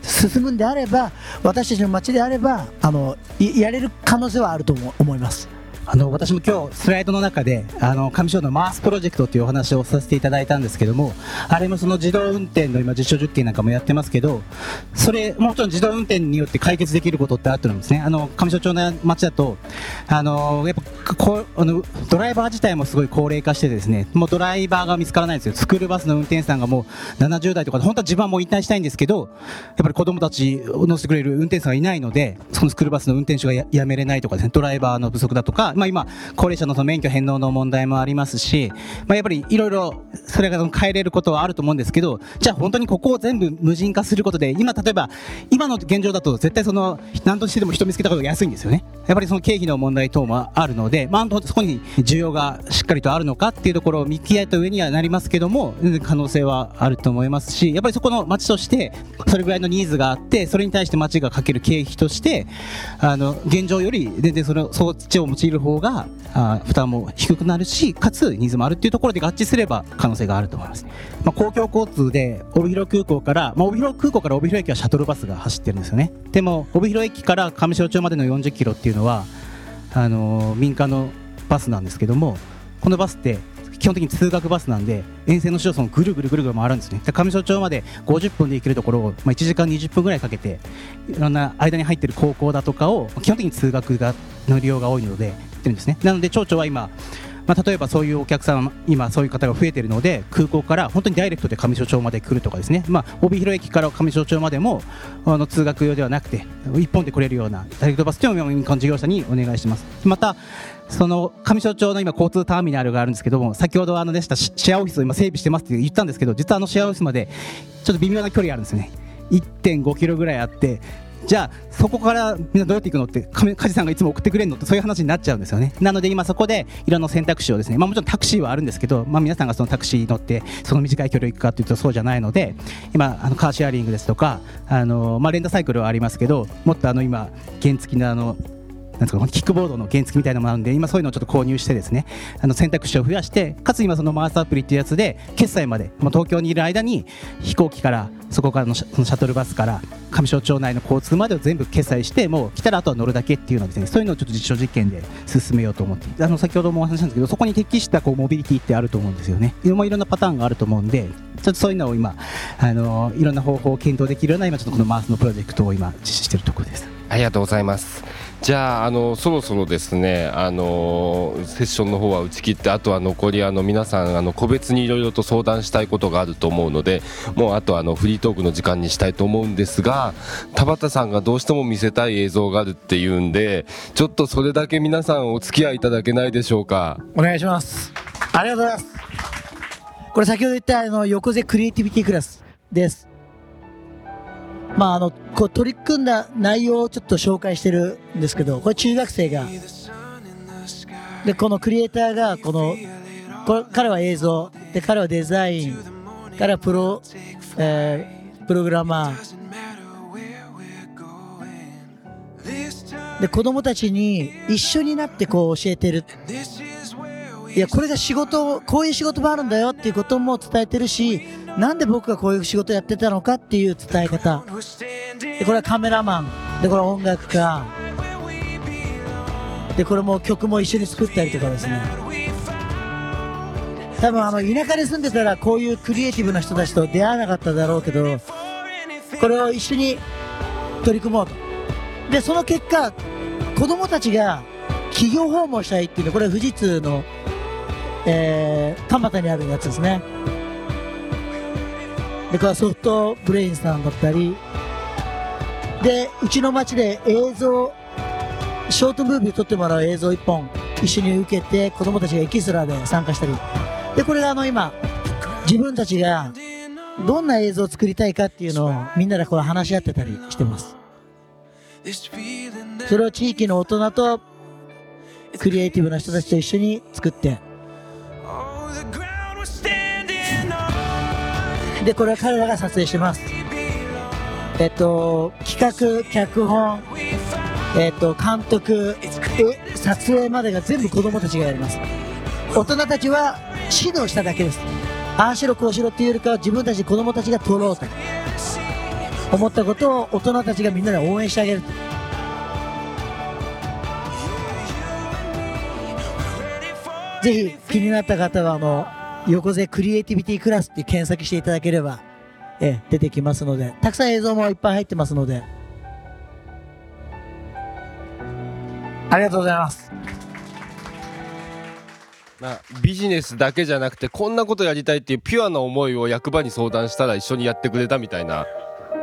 進むんであれば私たちの街であればあのやれる可能性はあると思います。あの私も今日スライドの中であの上昇のマースプロジェクトというお話をさせていただいたんですけどもあれもその自動運転の今実証実験なんかもやってますけどそれもちろん自動運転によって解決できることってあると思うんですね。あの上昇町の町だとあのやっぱこあのドライバー自体もすごい高齢化してですねもうドライバーが見つからないんですよ。スクールバスの運転手さんがもう70代とか本当は自分はもう引退したいんですけどやっぱり子供たちを乗せてくれる運転手さんがいないのでそのスクールバスの運転手がやめれないとかですねドライバーの不足だとかまあ、今、高齢者のその免許返納の問題もありますし、まあ、やっぱりいろいろそれが変えれることはあると思うんですけど、じゃあ本当にここを全部無人化することで、今例えば、今の現状だと絶対その、何としてでも人見つけたことが安いんですよね。やっぱりその経費の問題等もあるので、まあ、そこに需要がしっかりとあるのかっていうところを見極めた上にはなりますけども、全然可能性はあると思いますし、やっぱりそこの町として、それぐらいのニーズがあって、それに対して町がかける経費として、あの、現状より全然その、そっちを用いる方が、あ負担も低くなるし、かつニーズもあるっていうところで合致すれば可能性があると思います。まあ、公共交通で帯広空港から、まあ、帯広空港から帯広駅はシャトルバスが走ってるんですよね。でも、帯広駅から上庄町までの40キロっていうのは、あのー、民間のバスなんですけども、このバスって基本的に通学バスなんで沿線の市町村をぐるぐるぐるぐる回るんですね。上庄町まで50分で行けるところを、まあ、1時間20分ぐらいかけていろんな間に入ってる高校だとかを基本的に通学がの利用が多いのでってるんですね。なので町長は今まあ、例えばそういうお客さん、今、そういう方が増えているので、空港から本当にダイレクトで上庄町まで来るとかですね、まあ、帯広駅から上庄町までもあの通学用ではなくて、一本で来れるようなダイレクトバスというのを民間事業者にお願いします。またその上庄町の今交通ターミナルがあるんですけども先ほどあのでしたシェアオフィスを今整備してますって言ったんですけど実はあのシェアオフィスまでちょっと微妙な距離あるんですよね1.5キロぐらいあってじゃあそこからみんなどうやっていくのって梶さんがいつも送ってくれるのってそういう話になっちゃうんですよね。なので今そこでいろんな選択肢をですね、まあ、もちろんタクシーはあるんですけど、まあ、皆さんがそのタクシーに乗ってその短い距離行くかというとそうじゃないので今あのカーシェアリングですとかあの、まあ、レンタサイクルはありますけどもっとあの今原付のあのなんですかキックボードの原付みたいなのもあるんで今そういうのをちょっと購入してですねあの選択肢を増やしてかつ今そのマースアプリっていうやつで決済までもう東京にいる間に飛行機からそこからのそのシャトルバスから上庄町内の交通までを全部決済してもう来たらあとは乗るだけっていうのですねそういうのをちょっと実証実験で進めようと思ってあの先ほどもお話したんですけどそこに適したこうモビリティってあると思うんですよね。いろんなパターンがあると思うんでちょっとそういうのを今あのいろんな方法を検討できるような今ちょっとこのマースのプロジェクトを今実施しているところです。ありがとうございます。じゃああのそろそろですねあのセッションの方は打ち切ってあとは残りあの皆さんあの個別にいろいろと相談したいことがあると思うのでもうあとあのフリートークの時間にしたいと思うんですが田畑さんがどうしても見せたい映像があるっていうんでちょっとそれだけ皆さんお付き合いいただけないでしょうか。お願いします。ありがとうございます。これ先ほど言ったあの横瀬クリエイティビティクラスです。まあ、あのこう取り組んだ内容をちょっと紹介してるんですけどこれ中学生がでこのクリエイターがこのこれ彼は映像で彼はデザイン彼はプロ、えー、プログラマー。で子供たちに一緒になってこう教えてる。いやこれが仕事こういう仕事もあるんだよっていうことも伝えてるしなんで僕がこういう仕事やってたのかっていう伝え方。でこれはカメラマン。でこれは音楽家。でこれも曲も一緒に作ったりとかですね。多分あの田舎に住んでたらこういうクリエイティブな人たちと出会わなかっただろうけどこれを一緒に取り組もうと。でその結果子供たちが企業訪問したいっていうのこれ富士通の、えー、蒲田にあるやつですね。でこれはソフトブレインさんだったり。でうちの町で映像ショートムービー撮ってもらう映像1本一緒に受けて子供たちがエキストラで参加したり。でこれがあの今自分たちがどんな映像を作りたいかっていうのをみんなでこう話し合ってたりしてます。それを地域の大人とクリエイティブな人たちと一緒に作って。でこれは彼らが撮影してます。えっと企画脚本えっと監督撮影までが全部子供たちがやります。大人たちは指導しただけです。ああしろこうしろっていうよりかは自分たち子供たちが撮ろうと思ったことを大人たちがみんなで応援してあげる。ぜひ気になった方はあの横瀬クリエイティビティクラスって検索していただければ、え出てきますのでたくさん映像もいっぱい入ってますので。ありがとうございます。まあ、ビジネスだけじゃなくてこんなことやりたいっていうピュアな思いを役場に相談したら一緒にやってくれたみたいな。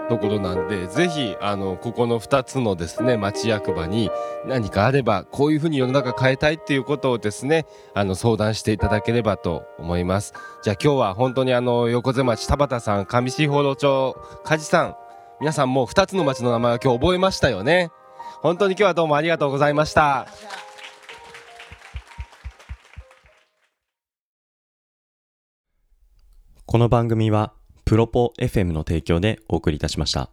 ところなんでぜひあのここの2つのですね町役場に何かあればこういうふうに世の中変えたいっていうことをですねあの相談していただければと思います。じゃあ今日は本当にあの横瀬町田畑さん上士幌町梶さん皆さんもう2つの町の名前を今日覚えましたよね。本当に今日はどうもありがとうございました。この番組はプロポ FM の提供でお送りいたしました。